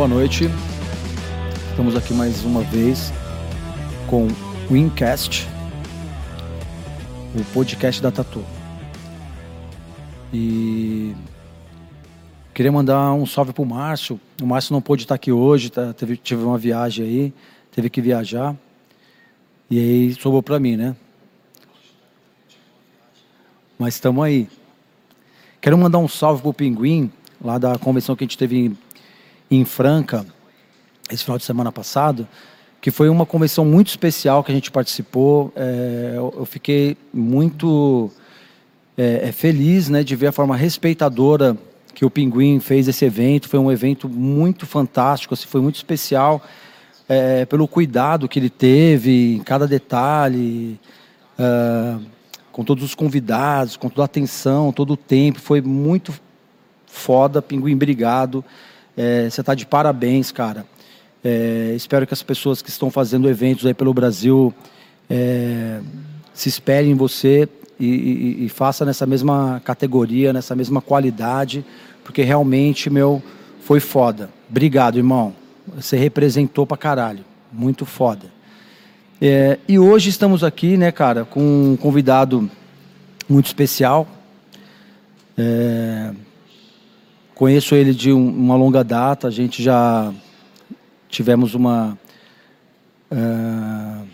boa noite. Estamos aqui mais uma vez com o Incast, o podcast da Tatu. E queria mandar um salve pro Márcio. O Márcio não pôde estar aqui hoje, tá? teve, teve uma viagem aí, teve que viajar. E aí sobrou para mim, né? Mas estamos aí. Quero mandar um salve pro Pinguim, lá da convenção que a gente teve em, em Franca, esse final de semana passado, que foi uma convenção muito especial que a gente participou. É, eu, fiquei muito é, é, feliz né, de ver a forma respeitadora que o Pinguim fez esse evento. Foi um evento muito fantástico, assim, foi muito especial é, pelo cuidado que ele teve em cada detalhe. Uh, com todos os convidados, com toda a atenção, todo o tempo. Foi muito foda, Pinguim, obrigado. É, você está de parabéns, cara. É, espero que as pessoas que estão fazendo eventos aí pelo Brasil é, se espelhem em você e, e, e faça nessa mesma categoria, nessa mesma qualidade, porque realmente, meu, foi foda. Obrigado, irmão. Você representou pra caralho. Muito foda. É, e hoje estamos aqui, né, cara, com um convidado muito especial. É, conheço ele de um, uma longa data, a gente já tivemos uma. Uh,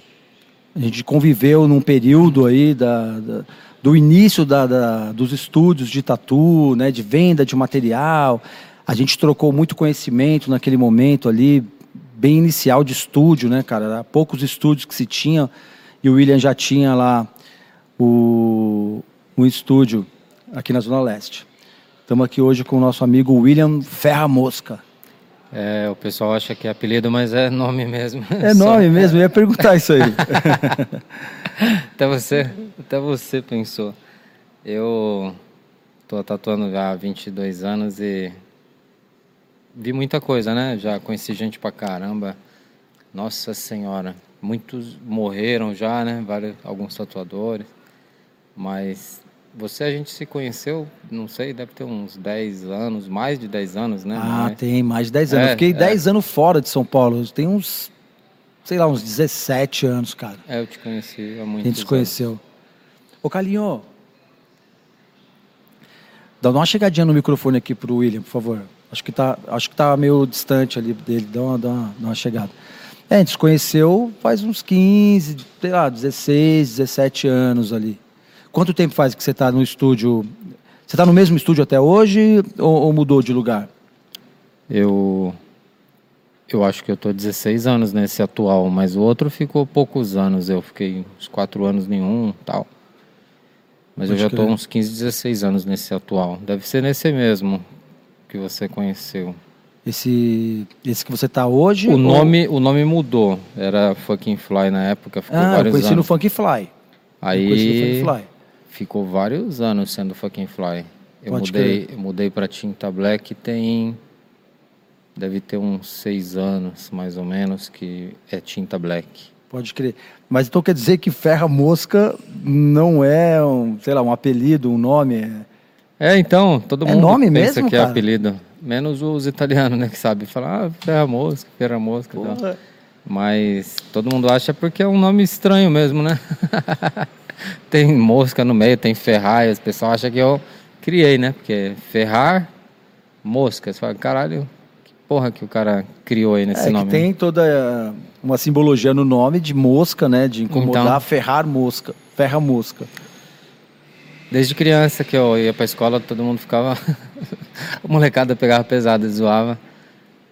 a gente conviveu num período aí da, da do início da, da, dos estúdios de tatu, né, de venda de material. A gente trocou muito conhecimento naquele momento ali, bem inicial de estúdio, né, cara? Era poucos estúdios que se tinha e o William já tinha lá o, um estúdio aqui na Zona Leste. Estamos aqui hoje com o nosso amigo William Ferra Mosca. É, o pessoal acha que é apelido, mas é nome mesmo. É nome mesmo, eu ia perguntar isso aí. até, você, até você pensou. Eu estou tatuando já há 22 anos e vi muita coisa, né? Já conheci gente pra caramba. Nossa Senhora, muitos morreram já, né? Vários, alguns tatuadores. Mas você, a gente se conheceu, não sei, deve ter uns 10 anos, mais de 10 anos, né? Ah, tem mais de 10 anos. É, eu fiquei é. 10 anos fora de São Paulo. Tem uns, sei lá, uns 17 anos, cara. É, eu te conheci há muito A gente se conheceu. Ô, Calinho, dá uma chegadinha no microfone aqui pro William, por favor. Acho que tá, acho que tá meio distante ali dele, dá uma, dá uma, dá uma chegada. É, a gente se conheceu faz uns 15, sei lá, 16, 17 anos ali. Quanto tempo faz que você está no estúdio? Você está no mesmo estúdio até hoje ou, ou, mudou de lugar? Eu eu acho que eu estou 16 anos nesse atual, mas o outro ficou poucos anos. Eu fiquei uns 4 anos nenhum tal. Mas Pode eu já estou uns 15, 16 anos nesse atual. Deve ser nesse mesmo que você conheceu. Esse, esse que você está hoje? O, ou... nome, o nome mudou. Era Fucking Fly na época. Ficou ah, vários eu conheci anos. no Funky Fly. Aí ficou vários anos sendo Fucking Fly. Eu Pode mudei, eu mudei para Tinta Black tem deve ter uns seis anos mais ou menos que é Tinta Black. Pode crer. Mas então quer dizer que Ferra Mosca não é um, sei lá, um apelido, um nome? É, então, todo é mundo nome pensa mesmo, que cara? é apelido. Menos os italianos, né, que sabem falar, ah, Ferra Mosca, Ferra Mosca. Mas todo mundo acha porque é um nome estranho mesmo, né? tem mosca no meio, tem ferrar, o pessoal acha que eu criei, né? Porque ferrar, mosca. Você fala, caralho, que porra que o cara criou aí nesse é, nome? tem toda uma simbologia no nome de mosca, né? De incomodar, então, ferrar mosca, ferra mosca. Desde criança que eu ia pra escola, todo mundo ficava. a molecada pegava pesado, zoava.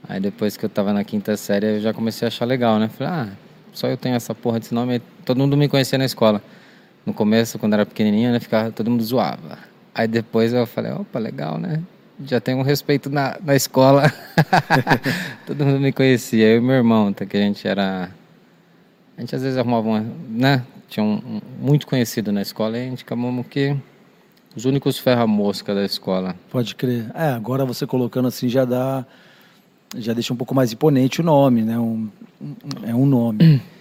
Aí depois que eu tava na quinta série, eu já comecei a achar legal, né? Falei, ah, só eu tenho essa porra desse nome. Todo mundo me conhecia na escola. No começo, quando era pequenininho, né? Ficava, todo mundo zoava. Aí depois eu falei, opa, legal, né? Já tenho um respeito na, na escola. todo mundo me conhecia. Eu e meu irmão, até que a gente era... A gente às vezes arrumava uma, né? Tinha um, um muito conhecido na escola e a gente acabamos que... Os únicos ferra-mosca da escola. Pode crer. É, agora você colocando assim já dá já deixa um pouco mais imponente o nome, né? Um, um, é um nome.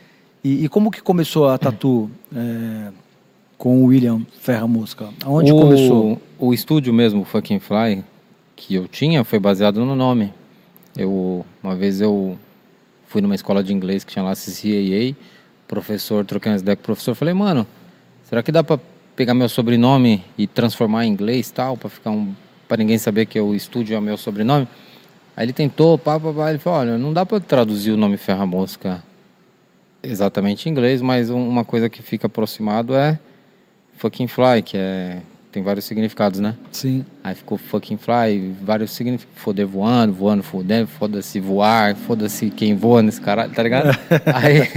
E, e, como que começou a Tatu é, com o William Ferra Mosca? Aonde o, começou? O estúdio mesmo, o Fucking Fly, que eu tinha, foi baseado no nome. Eu, uma vez eu fui numa escola de inglês que tinha lá CCAA, professor, troquei umas ideias com o professor, falei, mano, será que dá para pegar meu sobrenome e transformar em inglês tal, para ficar um para ninguém saber que o estúdio é meu sobrenome? Aí ele tentou, pá, pá, pá, ele falou, olha, não dá para traduzir o nome Ferra Mosca exatamente em inglês, mas uma coisa que fica aproximado é fucking fly, que é tem vários significados, né? Sim. Aí ficou fucking fly, vários significados. Foder voando, voando, fodendo, foda-se voar, foda-se quem voa nesse caralho, tá ligado? Aí.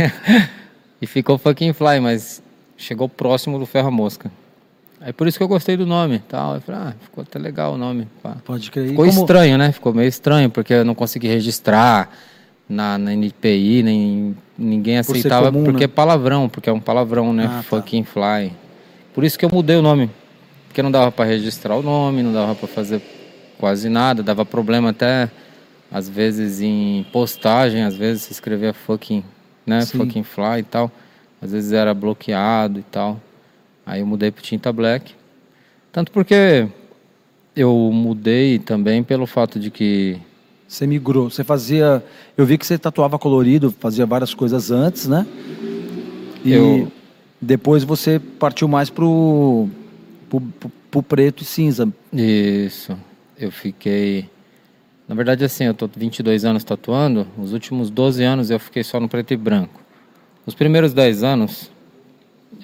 e ficou fucking fly, mas chegou próximo do ferro mosca. Aí por isso que eu gostei do nome tal. Eu falei, ah, ficou até legal o nome. Pá. Pode crer. Ficou como... estranho, né? Ficou meio estranho, porque eu não consegui registrar na, na NPI, nem ninguém aceitava, comum, porque né? é palavrão, porque é um palavrão, né? Ah, tá. fucking tá. fly. Por isso que eu mudei o nome. Porque não dava para registrar o nome, não dava para fazer quase nada, dava problema até às vezes em postagem, às vezes se escrevia fucking, né, Sim. fucking fly e tal. Às vezes era bloqueado e tal. Aí eu mudei pro Tinta Black. Tanto porque eu mudei também pelo fato de que você migrou, você fazia, eu vi que você tatuava colorido, fazia várias coisas antes, né? E eu... depois você partiu mais pro pro, pro, preto e cinza. Isso. Eu fiquei. Na verdade, assim, eu tô 22 anos tatuando. Os últimos 12 anos eu fiquei só no preto e branco. Os primeiros 10 anos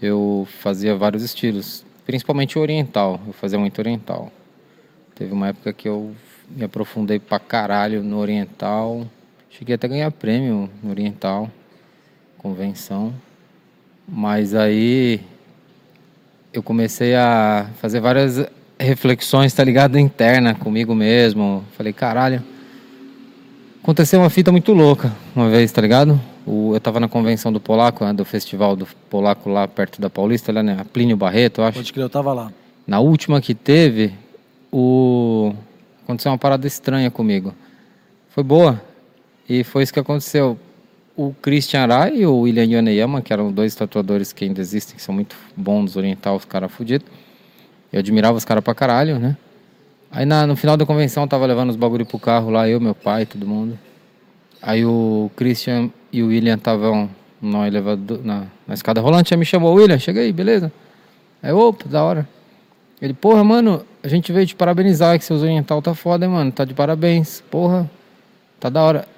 eu fazia vários estilos, principalmente oriental. Eu fazia muito oriental. Teve uma época que eu me aprofundei pra caralho no oriental. Cheguei até a ganhar prêmio no oriental, convenção. Mas aí eu comecei a fazer várias reflexões, tá ligado? Interna comigo mesmo. Falei, caralho. Aconteceu uma fita muito louca uma vez, tá ligado? O, eu tava na convenção do Polaco, né, do festival do Polaco lá perto da Paulista, lá, né? A Plínio Barreto, eu acho. Pode crer, eu tava lá. Na última que teve, o... aconteceu uma parada estranha comigo. Foi boa. E foi isso que aconteceu o Christian Arai e o William Yoneyama, que eram dois tatuadores que ainda existem, que são muito bons orientais, os caras fudidos. Eu admirava os caras pra caralho, né? Aí na, no final da convenção eu tava levando os bagulho pro carro lá, eu, meu pai, todo mundo. Aí o Christian e o William estavam no elevador, na, na escada rolante, aí me chamou, William, chega aí, beleza? Aí, opa, da hora. Ele, porra, mano, a gente veio te parabenizar que seus oriental tá foda, hein, mano, tá de parabéns, porra, tá da hora.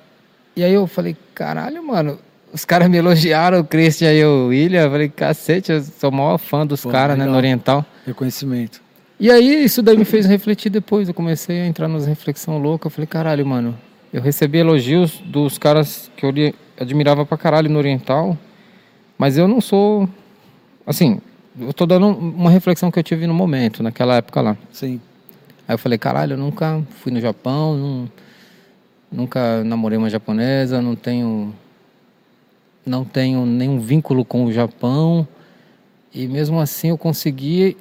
E aí eu falei, caralho, mano, os caras me elogiaram, o Christian e o William. Eu falei, cacete, eu sou o maior fã dos caras, né, no Oriental. Reconhecimento. E aí isso daí me fez refletir depois. Eu comecei a entrar nas reflexão louca. Eu falei, caralho, mano, eu recebi elogios dos caras que eu admirava pra caralho no Oriental, mas eu não sou. Assim, eu tô dando uma reflexão que eu tive no momento, naquela época lá. Sim. Aí eu falei, caralho, eu nunca fui no Japão, não Nunca namorei uma japonesa, não tenho não tenho nenhum vínculo com o Japão. E mesmo assim eu consegui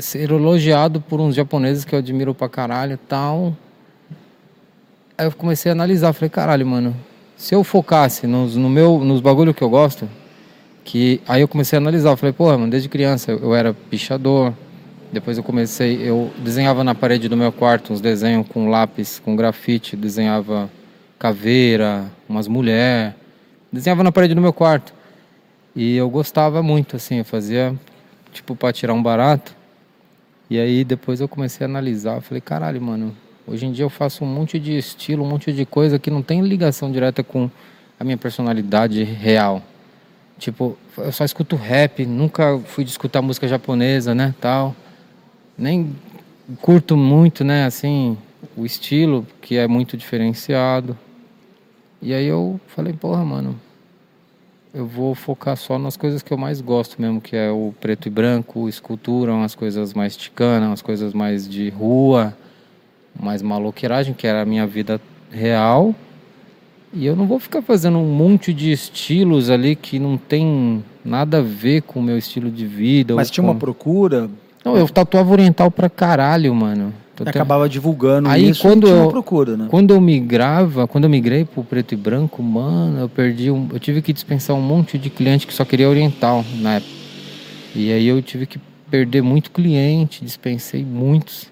ser elogiado por uns japoneses que eu admiro pra caralho tal. Aí eu comecei a analisar, falei, caralho, mano, se eu focasse nos, no meu, nos bagulho que eu gosto, que aí eu comecei a analisar, falei, porra, mano, desde criança eu era pichador, depois eu comecei, eu desenhava na parede do meu quarto uns desenhos com lápis, com grafite, desenhava caveira, umas mulheres, desenhava na parede do meu quarto. E eu gostava muito, assim, eu fazia tipo para tirar um barato. E aí depois eu comecei a analisar, eu falei, caralho, mano, hoje em dia eu faço um monte de estilo, um monte de coisa que não tem ligação direta com a minha personalidade real. Tipo, eu só escuto rap, nunca fui de escutar música japonesa, né, tal nem curto muito, né, assim, o estilo, que é muito diferenciado. E aí eu falei, porra, mano, eu vou focar só nas coisas que eu mais gosto mesmo, que é o preto e branco, escultura, umas coisas mais ticanas, umas coisas mais de rua, mais maloqueiragem, que era a minha vida real. E eu não vou ficar fazendo um monte de estilos ali que não tem nada a ver com o meu estilo de vida. Mas tinha com... uma procura não, eu tatuava oriental pra caralho, mano. Acabava divulgando Aí, isso quando eu, procura, né? Quando eu migrava, quando eu migrei pro preto e branco, mano, eu perdi um, eu tive que dispensar um monte de cliente que só queria oriental na época. E aí eu tive que perder muito cliente, dispensei muitos.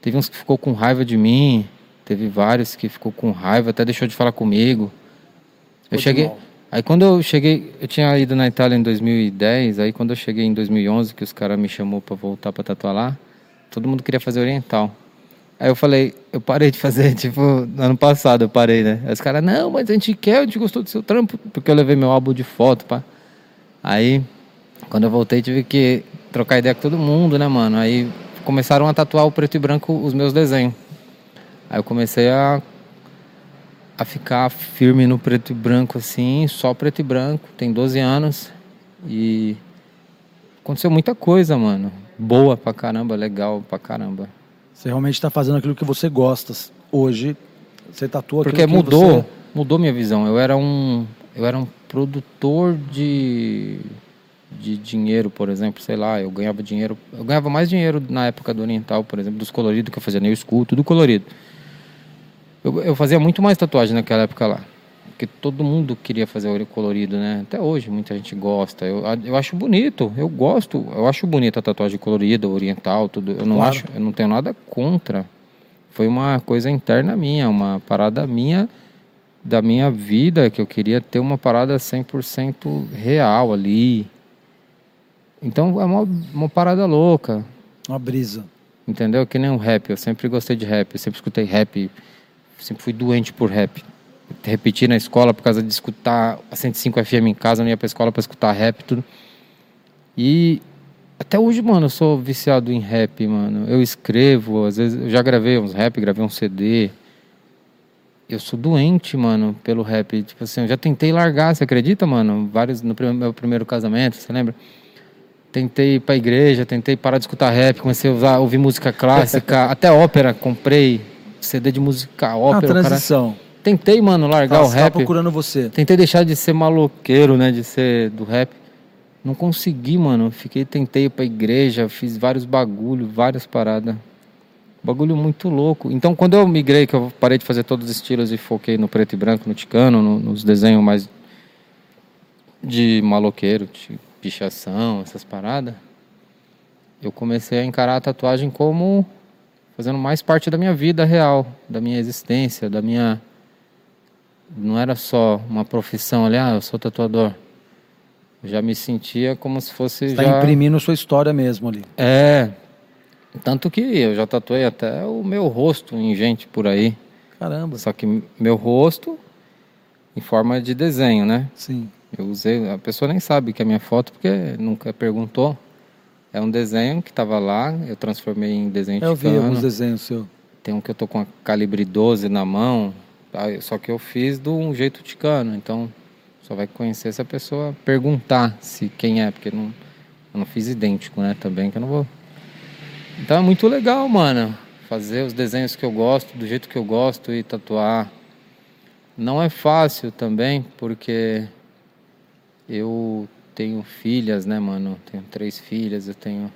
Teve uns que ficou com raiva de mim, Teve vários que ficou com raiva, até deixou de falar comigo. Eu cheguei. Aí quando eu cheguei, eu tinha ido na Itália em 2010, aí quando eu cheguei em 2011, que os caras me chamou para voltar para tatuar lá, todo mundo queria fazer oriental. Aí eu falei, eu parei de fazer, tipo, no ano passado eu parei, né? Aí os caras, não, mas a gente quer, a gente gostou do seu trampo, porque eu levei meu álbum de foto, pá. Aí, quando eu voltei, tive que trocar ideia com todo mundo, né, mano? Aí começaram a tatuar o preto e branco os meus desenhos. Aí eu comecei a, a ficar firme no preto e branco, assim, só preto e branco. Tem 12 anos e aconteceu muita coisa, mano. Boa pra caramba, legal pra caramba. Você realmente está fazendo aquilo que você gosta. Hoje, você tatua Porque que mudou, você- mudou minha visão. Eu era um, eu era um produtor de, de dinheiro, por exemplo, sei lá, eu ganhava dinheiro, eu ganhava mais dinheiro na época do Oriental, por exemplo, dos coloridos que eu fazia nail school, tudo colorido. Eu, eu fazia muito mais tatuagem naquela época lá. Porque todo mundo queria fazer olho colorido, né? Até hoje muita gente gosta. Eu, eu acho bonito, eu gosto. Eu acho bonita a tatuagem colorida, oriental, tudo. Eu não Claro. acho, eu não tenho nada contra. Foi uma coisa interna minha, uma parada minha da minha vida que eu queria ter uma parada 100% real ali. Então é uma, uma parada louca. Uma brisa. Entendeu? Que nem o rap. Eu sempre gostei de rap. Eu sempre escutei rap. Sempre fui doente por rap. Repeti na escola por causa de escutar a 105 FM em casa. Não ia pra escola pra escutar rap e tudo. E até hoje, mano, eu sou viciado em rap, mano. Eu escrevo. Às vezes eu já gravei uns rap, gravei um CD. Eu sou doente, mano, pelo rap. Tipo assim, eu já tentei largar, você acredita, mano? Vários no meu primeiro casamento, você lembra? Tentei ir pra igreja, tentei parar de escutar rap, comecei a usar, ouvir música clássica, até ópera, comprei CD de música ópera. cara- transição. Tentei, mano, largar Tá, o tá rap. procurando você. Tentei deixar de ser maloqueiro, né? De ser do rap. Não consegui, mano. Fiquei, tentei ir pra igreja, fiz vários bagulho, várias paradas. Bagulho muito louco. Então, quando eu migrei, que eu parei de fazer todos os estilos e foquei no preto e branco, no ticano, no- nos desenhos mais de maloqueiro, de pichação, essas paradas, eu comecei a encarar a tatuagem como fazendo mais parte da minha vida real, da minha existência, da minha não era só uma profissão ali, ah, eu sou tatuador. Eu já me sentia como se fosse Está já... imprimindo sua história mesmo ali. É. Tanto que eu já tatuei até o meu rosto em gente por aí. Caramba. Só que meu rosto em forma de desenho, né? Sim. Eu usei, a pessoa nem sabe que é minha foto porque nunca perguntou. É um desenho que estava lá, eu transformei em desenho Eu vi alguns desenhos seus. Tem um que eu tô com a calibre 12 na mão, tá? só que eu fiz de um jeito ticano, então só vai conhecer se a pessoa perguntar se quem é, porque não, eu não fiz idêntico, né, também, que eu não vou. Então é muito legal, mano, fazer os desenhos que eu gosto, do jeito que eu gosto e tatuar. Não é fácil também, porque eu tenho filhas, né, mano? Tenho três filhas, eu tenho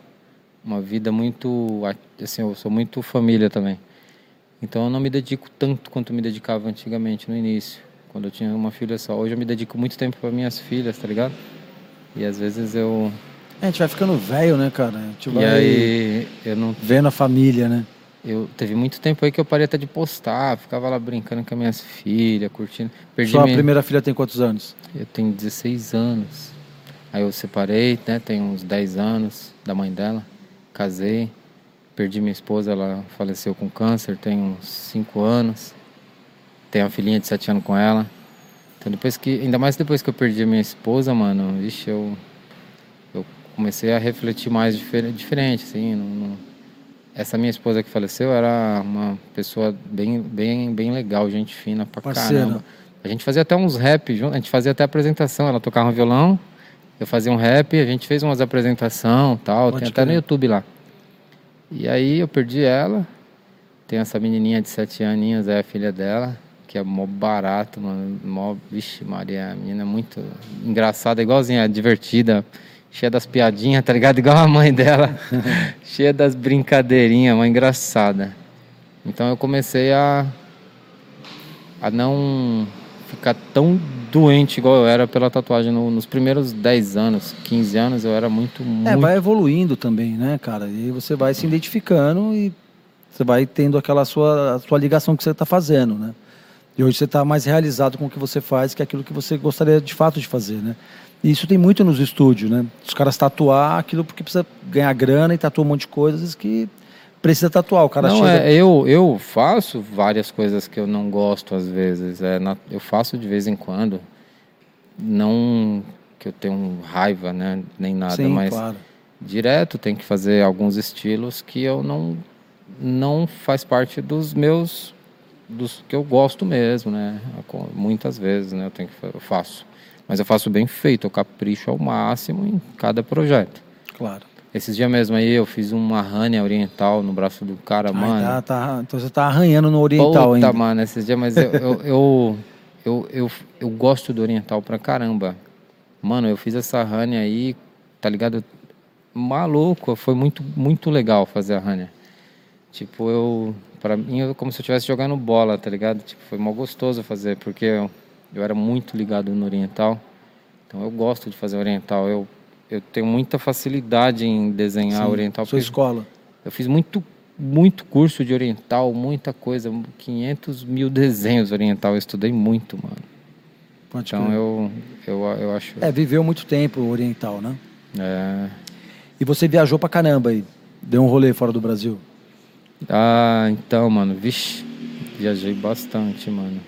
uma vida muito. Assim, eu sou muito família também. Então eu não me dedico tanto quanto me dedicava antigamente, no início, quando eu tinha uma filha só. Hoje eu me dedico muito tempo para minhas filhas, tá ligado? E às vezes eu. É, a gente vai ficando velho, né, cara? A gente E vai aí eu não. vendo a família, né? Eu teve muito tempo aí que eu parei até de postar, ficava lá brincando com as minhas filhas, curtindo. Perdi Sua minha- primeira filha tem quantos anos? Eu tenho 16 anos. Aí eu separei, né? Tenho uns 10 anos da mãe dela. Casei. Perdi minha esposa, ela faleceu com câncer, tem uns 5 anos. Tenho uma filhinha de 7 anos com ela. Então depois que. Ainda mais depois que eu perdi a minha esposa, mano, vixe, eu. Eu comecei a refletir mais difer- diferente, assim. Não, não- Essa minha esposa que faleceu era uma pessoa bem, bem, bem legal, gente fina pra Parceira. caramba. A gente fazia até uns rap junto, a gente fazia até apresentação. Ela tocava um violão, eu fazia um rap, a gente fez umas apresentação tal, Pode tem até no. YouTube lá. E aí eu perdi ela. Tem essa menininha de sete aninhos, é a filha dela, que é mó barato, mano. Mó, vixe, Maria, a menina é muito engraçada, igualzinha, divertida, cheia das piadinhas, tá ligado? Igual a mãe dela, cheia das brincadeirinhas, uma engraçada. Então eu comecei a a não ficar tão doente igual eu era pela tatuagem No- nos primeiros 10 anos, 15 anos eu era muito muito É, vai evoluindo também, né, cara? E você vai se identificando e você vai tendo aquela sua, sua ligação que você está fazendo, né? E hoje você está mais realizado com o que você faz, que é aquilo que você gostaria de fato de fazer, né? E isso tem muito nos estúdios, né? Os caras tatuar aquilo porque precisa ganhar grana e tatuar um monte de coisas que precisa tatuar. O cara não, chega... é, eu, eu faço várias coisas que eu não gosto às vezes. É, na, eu faço de vez em quando. Não que eu tenho raiva, né? Nem nada, Sim, mas claro. direto tem que fazer alguns estilos que eu não não faz parte dos meus dos que eu gosto mesmo, né? Muitas vezes, né? Eu tenho que eu faço, mas eu faço bem feito, eu capricho ao máximo em cada projeto. Claro. Esses dias mesmo aí eu fiz uma rânia oriental no braço do cara, Ai, mano. tá, tá, então você tá arranhando no oriental Puta, ainda. mano, esses dias, mas eu, eu, eu, eu, eu, eu gosto do oriental pra caramba. Mano, eu fiz essa rânia aí, tá ligado? Maluco, foi muito, muito legal fazer a rânia. Tipo, eu. Pra mim, eu, como se eu estivesse jogando bola, tá ligado? Tipo, foi mal gostoso fazer, porque eu, eu era muito ligado no oriental. Então eu gosto de fazer oriental. Eu, eu tenho muita facilidade em desenhar Sim, oriental. Sua escola. Eu fiz muito, muito curso de oriental, muita coisa, 500 mil desenhos oriental. Eu estudei muito, mano. Pode Então crer. eu, eu, eu acho. É, viveu muito tempo oriental, né? É. E você viajou pra caramba aí. Deu um rolê fora do Brasil. Ah, então, mano, vixe, viajei bastante, mano.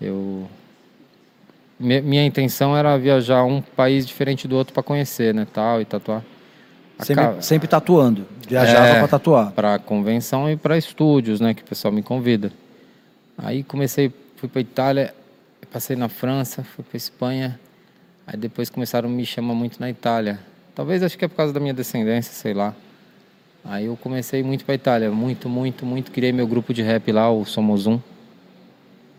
Eu. Mi- Minha intenção era viajar um país diferente do outro pra conhecer, né, tal, e tatuar. Sempre, sempre tatuando. Viajava É. pra tatuar. Para convenção e para estúdios, né, que o pessoal me convida. Aí comecei, fui para Itália, passei na França, fui para Espanha. Aí depois começaram a me chamar muito na Itália. Talvez acho que é por causa da minha descendência, sei lá. Aí eu comecei muito para Itália, muito, muito, muito. Criei meu grupo de rap lá, o Somos Um.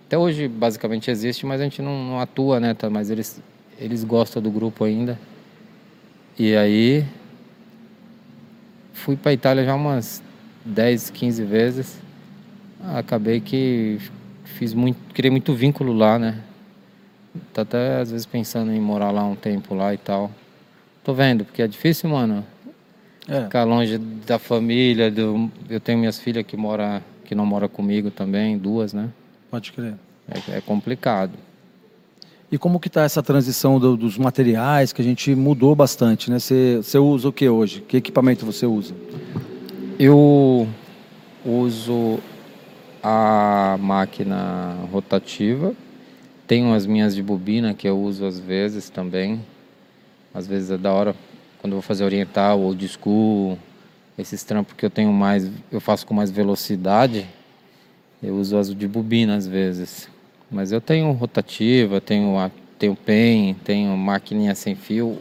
Até hoje basicamente existe, mas a gente não, não atua, né? tá? Mas eles eles gostam do grupo ainda. E aí fui para Itália já umas 10, 15 vezes. Acabei que fiz muito, criei muito vínculo lá, né? Tô até às vezes pensando em morar lá um tempo lá e tal. Tô vendo, porque é difícil, mano, É. ficar longe da família, do... eu tenho minhas filhas que mora que não mora comigo também, duas, né? Pode crer. É, é complicado. E como que tá essa transição do- dos materiais que a gente mudou bastante, né? Você você usa o que hoje? Que equipamento você usa? Eu uso a máquina rotativa. Tenho as minhas de bobina que eu uso às vezes também. Às vezes é da hora quando eu vou fazer oriental ou school, esses trampos que eu tenho mais, eu faço com mais velocidade. Eu uso as de bobina às vezes. Mas eu tenho rotativa, tenho a tenho pen, tenho maquininha sem fio,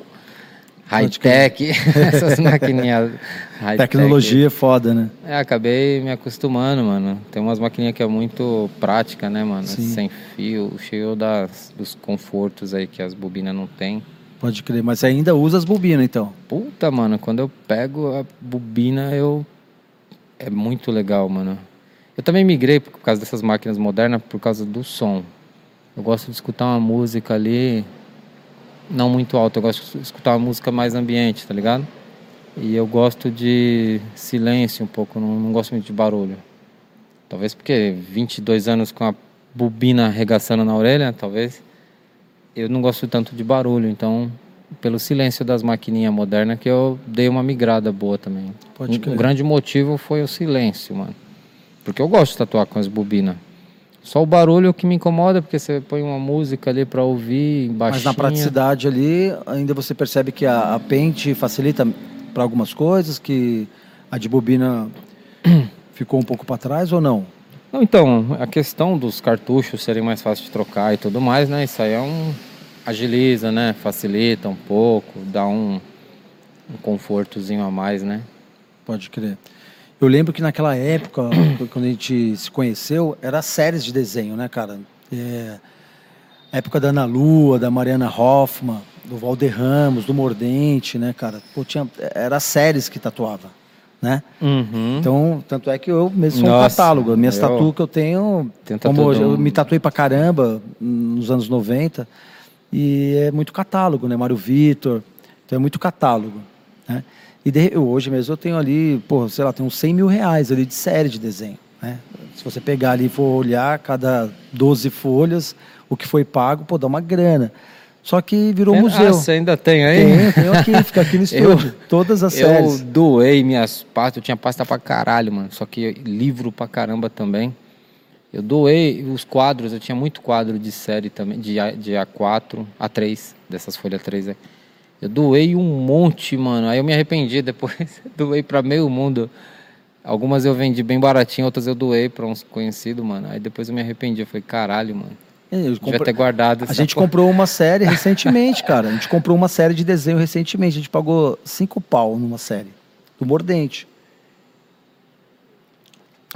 high-tech, essas maquininhas high-tech. Tecnologia é foda, né? É, acabei me acostumando, mano. Tem umas maquininhas que é muito prática, né, mano? Sim. Sem fio, cheio das, dos confortos aí que as bobinas não tem. Pode crer. Mas você ainda usa as bobinas, então. Puta, mano, quando eu pego a bobina, eu. É muito legal, mano. Eu também migrei por causa dessas máquinas modernas, por causa do som. Eu gosto de escutar uma música ali, não muito alta, eu gosto de escutar uma música mais ambiente, tá ligado? E eu gosto de silêncio um pouco, não, não gosto muito de barulho. Talvez porque 22 anos com a bobina arregaçando na orelha, talvez. Eu não gosto tanto de barulho, então pelo silêncio das maquininhas modernas que eu dei uma migrada boa também. Pode um, um grande motivo foi o silêncio, mano. Porque eu gosto de tatuar com as bobinas. Só o barulho que me incomoda, porque você põe uma música ali pra ouvir, baixinha. Mas na praticidade ali, ainda você percebe que a, a pente facilita para algumas coisas, que a de bobina ficou um pouco para trás ou não? Não, então, a questão dos cartuchos serem mais fáceis de trocar e tudo mais, né? Isso aí é um. agiliza, né? Facilita um pouco, dá um, um confortozinho a mais, né? Pode crer. Eu lembro que naquela época, quando a gente se conheceu, era séries de desenho, né, cara? É, a época da Ana Lua, da Mariana Hoffman, do Valder Ramos, do Mordente, né, cara? Pô, tinha, era séries que tatuava, né? Uhum. Então, tanto é que eu mesmo sou um catálogo. Minhas eu- tatu que eu tenho, como hoje, eu me tatuei pra caramba nos anos 90. E é muito catálogo, né? Mário Vitor. Então é muito catálogo. Né? E de- eu- hoje mesmo eu tenho ali, pô, sei lá, tem uns 100 mil reais ali de série de desenho, né? Se você pegar ali e for olhar cada 12 folhas, o que foi pago, pô, dá uma grana. Só que virou É, museu. Ah, você ainda tem aí? Tenho, tenho aqui, fica aqui no Eu- estúdio. todas as Eu séries. doei minhas pastas, eu tinha pasta pra caralho, mano. Só que livro pra caramba também. Eu doei os quadros, eu tinha muito quadro de série também, de, A, de A4, A3, dessas folhas 3 aí. Eu doei um monte, mano. Aí eu me arrependi depois. doei pra meio mundo. Algumas eu vendi bem baratinho, outras eu doei pra uns conhecidos, mano. Aí depois eu me arrependi. Eu falei, caralho, mano. Eu Devia comprei- ter guardado A gente porra. comprou uma série recentemente, cara. A gente comprou uma série de desenho recentemente. A gente pagou cinco pau numa série. Do Mordente.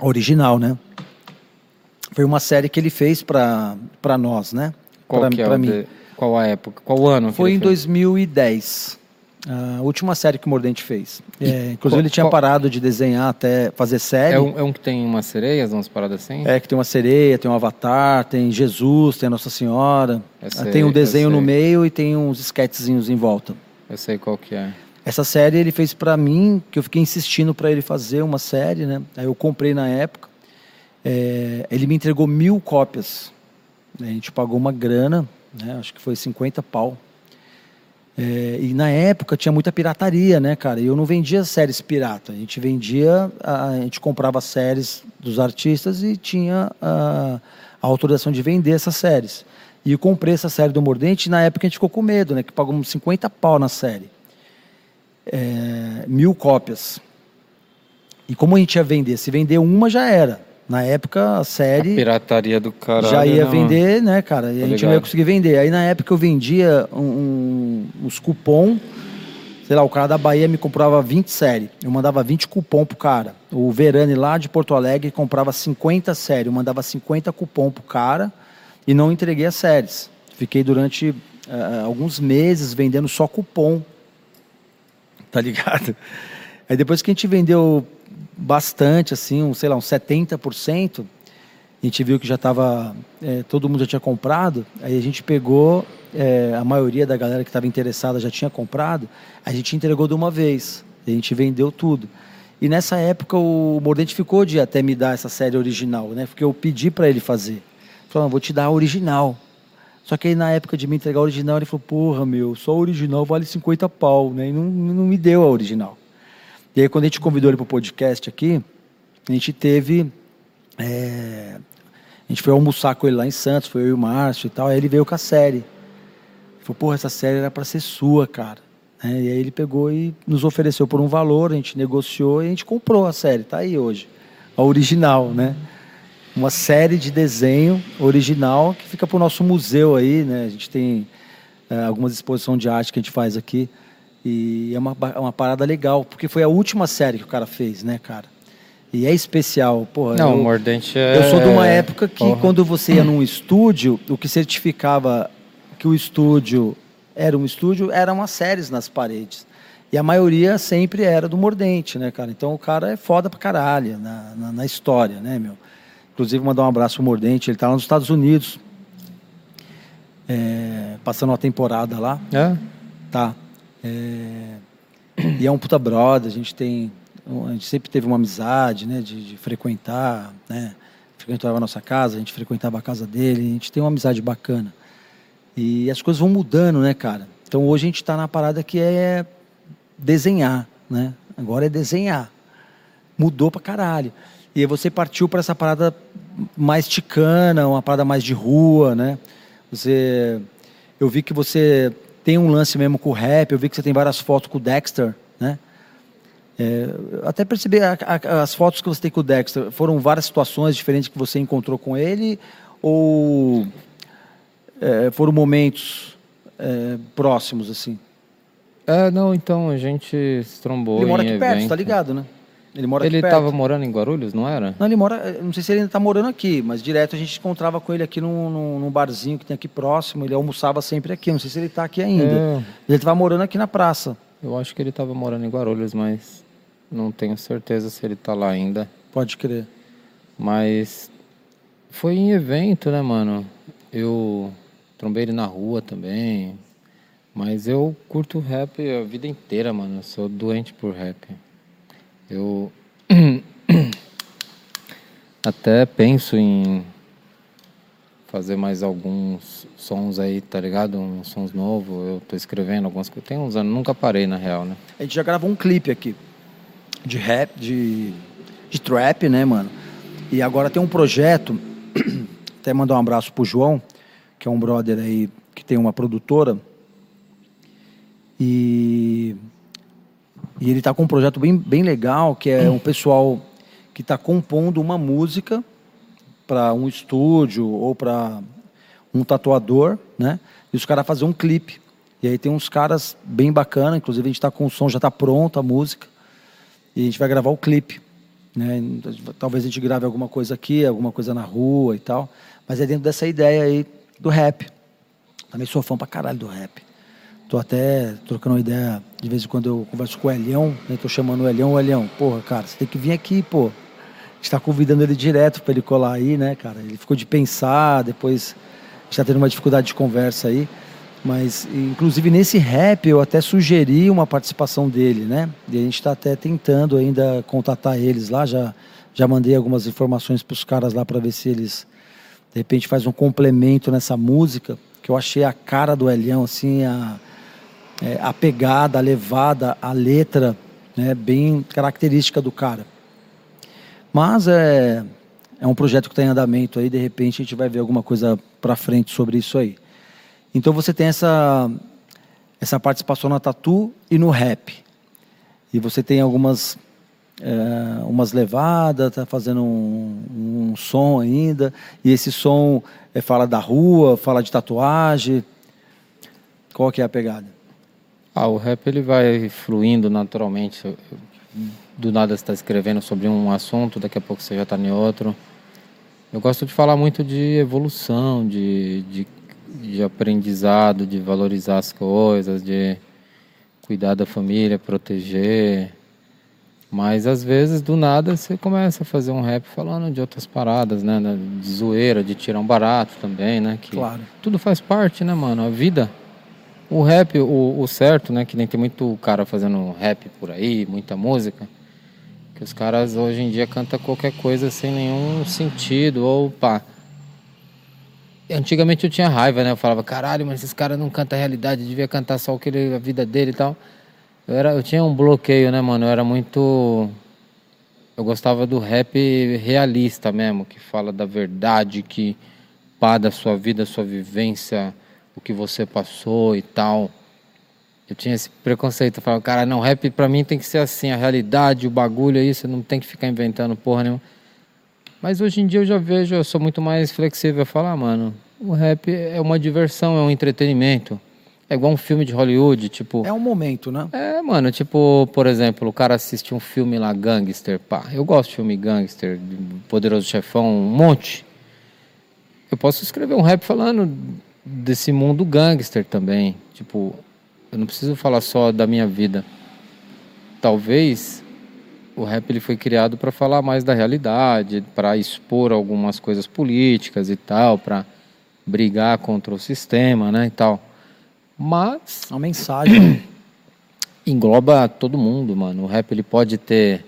Original, né? Foi uma série que ele fez pra, pra nós, né? Qual pra, que é pra o mim. de- Qual a época? Qual ano? Foi em fez? 2010. A última série que o Mordente fez. É, inclusive, ele tinha qual- parado de desenhar até fazer série. É um, é um que tem umas sereias, umas paradas assim? É, que tem uma sereia, tem um avatar, tem Jesus, tem a Nossa Senhora. Sei, tem um desenho no meio e tem uns esquetezinhos em volta. Eu sei qual que é. Essa série ele fez pra mim, que eu fiquei insistindo pra ele fazer uma série, né? Aí eu comprei na época. É, ele me entregou mil cópias. A gente pagou uma grana, né? Acho que foi 50 pau. É, e na época tinha muita pirataria, né, cara? E eu não vendia séries pirata. A gente vendia, a, a gente comprava séries dos artistas e tinha a, a autorização de vender essas séries. E eu comprei essa série do Mordente e na época a gente ficou com medo, né? Que pagamos 50 pau na série. É, mil cópias. E como a gente ia vender? Se vender uma já era. Na época a série Pirataria do caralho. já ia não. vender, né, cara? E a Tô gente não ia ligado. conseguir vender. Aí na época eu vendia um, um- uns cupom, sei lá, o cara da Bahia me comprava 20 série. Eu mandava 20 cupom pro cara. O Verani lá de Porto Alegre comprava 50 série. Eu mandava 50 cupom pro cara e não entreguei as séries. Fiquei durante eh, alguns meses vendendo só cupom. Tá ligado? Aí depois que a gente vendeu bastante, assim, um, sei lá, uns 70%, a gente viu que já estava, todo mundo já tinha comprado, aí a gente pegou, é, a maioria da galera que estava interessada já tinha comprado, a gente entregou de uma vez, a gente vendeu tudo. E nessa época o Mordente ficou de até me dar essa série original, né? Porque eu pedi para ele fazer. Falou, "Não, vou te dar a original. Só que aí na época de me entregar a original, ele falou, porra, meu, só a original vale 50 pau, né? E não, não me deu a original. E aí quando a gente convidou ele para o podcast aqui, a gente teve. é, a gente foi almoçar com ele lá em Santos, foi eu e o Márcio e tal, aí ele veio com a série. Ele falou, porra, essa série era para ser sua, cara. né? e aí ele pegou e nos ofereceu por um valor, a gente negociou e a gente comprou a série, tá aí hoje. A original, né? Uma série de desenho original que fica pro nosso museu aí, né? A gente tem é, algumas exposições de arte que a gente faz aqui. E é uma, uma parada legal, porque foi a última série que o cara fez, né, cara? E é especial, porra. Não, eu- o Mordente é... eu sou de uma época que Porra. quando você ia num estúdio, o que certificava que o estúdio era um estúdio eram as séries nas paredes. E a maioria sempre era do Mordente, né, cara? Então o cara é foda pra caralho na, na, na história, né, meu? Inclusive mandar um abraço pro Mordente, ele tá lá nos Estados Unidos, é, passando uma temporada lá. É? Tá. É, E é um puta brother, a gente tem. A gente sempre teve uma amizade, né? De, de frequentar, né? Frequentava a nossa casa, a gente frequentava a casa dele, a gente tem uma amizade bacana. E as coisas vão mudando, né, cara? Então hoje a gente está na parada que é desenhar, né? Agora é desenhar. Mudou pra caralho. E aí você partiu para essa parada mais ticana, uma parada mais de rua, né? Você eu vi que você tem um lance mesmo com o rap, eu vi que você tem várias fotos com o Dexter, né? É, até a- as fotos que você tem com o Dexter, foram várias situações diferentes que você encontrou com ele ou é, foram momentos é, próximos assim? É, não, então a gente se trombou ele mora aqui perto, evento. tá ligado, né? Ele mora Ele aqui perto. tava morando em Guarulhos, não era? Não, ele mora. eu Não sei se ele ainda está morando aqui, mas direto a gente encontrava com ele aqui num, num, num barzinho que tem aqui próximo. Ele almoçava sempre aqui. Não sei se ele está aqui ainda. É, Ele estava morando aqui na praça. eu acho que ele tava morando em Guarulhos, mas não tenho certeza se ele tá lá ainda. Pode crer. Mas foi em evento, né, mano? Eu trombei ele na rua também. Mas eu curto rap a vida inteira, mano. Eu sou doente por rap. Eu até penso em fazer mais alguns sons aí, tá ligado? Uns sons novos. Eu tô escrevendo algumas coisas. Tem uns anos, nunca parei na real, né? A gente já gravou um clipe aqui de rap, de, de trap, né, mano? E agora tem um projeto, até mandar um abraço pro João, que é um brother aí que tem uma produtora. E, e ele tá com um projeto bem, bem legal, que é um pessoal que está compondo uma música para um estúdio ou para um tatuador, né? E os caras fazem um clipe. E aí tem uns caras bem bacana, inclusive a gente está com o som, já está pronto a música. E a gente vai gravar o clipe. Né? Talvez a gente grave alguma coisa aqui, alguma coisa na rua e tal. Mas é dentro dessa ideia aí do rap. Também sou fã pra caralho do rap. Tô até trocando uma ideia, de vez em quando eu converso com o Elião, né? Tô chamando o Elião, o Elião, porra, cara, você tem que vir aqui, pô. A gente tá convidando ele direto para ele colar aí, né, cara? Ele ficou de pensar, depois a gente tá tendo uma dificuldade de conversa aí. Mas, inclusive, nesse rap eu até sugeri uma participação dele, né? E a gente está até tentando ainda contatar eles lá. Já, já mandei algumas informações para os caras lá para ver se eles, de repente, faz um complemento nessa música. Que eu achei a cara do Elião, assim, a, é, a pegada, a levada, a letra, né? Bem característica do cara. Mas é, é um projeto que está em andamento aí. De repente, a gente vai ver alguma coisa para frente sobre isso aí. Então você tem essa, essa participação na tatu e no rap. E você tem algumas é, umas levadas, tá fazendo um, um, som ainda. E esse som é, fala da rua, fala de tatuagem. Qual que é a pegada? Ah, o rap ele vai fluindo naturalmente. Do nada você está escrevendo sobre um assunto, daqui a pouco você já está em outro. Eu gosto de falar muito de evolução, de, de de aprendizado, de valorizar as coisas, de cuidar da família, proteger. Mas às vezes, do nada, você começa a fazer um rap falando de outras paradas, né? De zoeira, de tirar um barato também, né? Que claro. Tudo faz parte, né, mano? A vida. O rap, o, o certo, né? Que nem tem muito cara fazendo rap por aí, muita música. Que os caras hoje em dia cantam qualquer coisa sem nenhum sentido. Ou pá Antigamente eu tinha raiva, né? Eu falava, caralho, mas esses caras não cantam a realidade, devia cantar só o que a vida dele e tal. Eu, era, eu tinha um bloqueio, né, mano? Eu era muito. Eu gostava do rap realista mesmo, que fala da verdade, que pá da sua vida, sua vivência, o que você passou e tal. Eu tinha esse preconceito, eu falava, cara, não, rap pra mim tem que ser assim, a realidade, o bagulho é isso, não tem que ficar inventando porra nenhuma. Mas hoje em dia eu já vejo, eu sou muito mais flexível a falar, mano, o rap é uma diversão, é um entretenimento. É igual um filme de Hollywood, tipo. É um momento, né? É, mano, tipo, por exemplo, o cara assiste um filme lá, gangster, pá. Eu gosto de filme gangster, Poderoso Chefão, um monte. Eu posso escrever um rap falando desse mundo gangster também. Tipo, eu não preciso falar só da minha vida. Talvez o rap ele foi criado para falar mais da realidade, para expor algumas coisas políticas e tal, para brigar contra o sistema, né, e tal. Mas a mensagem engloba todo mundo, mano. O rap ele pode ter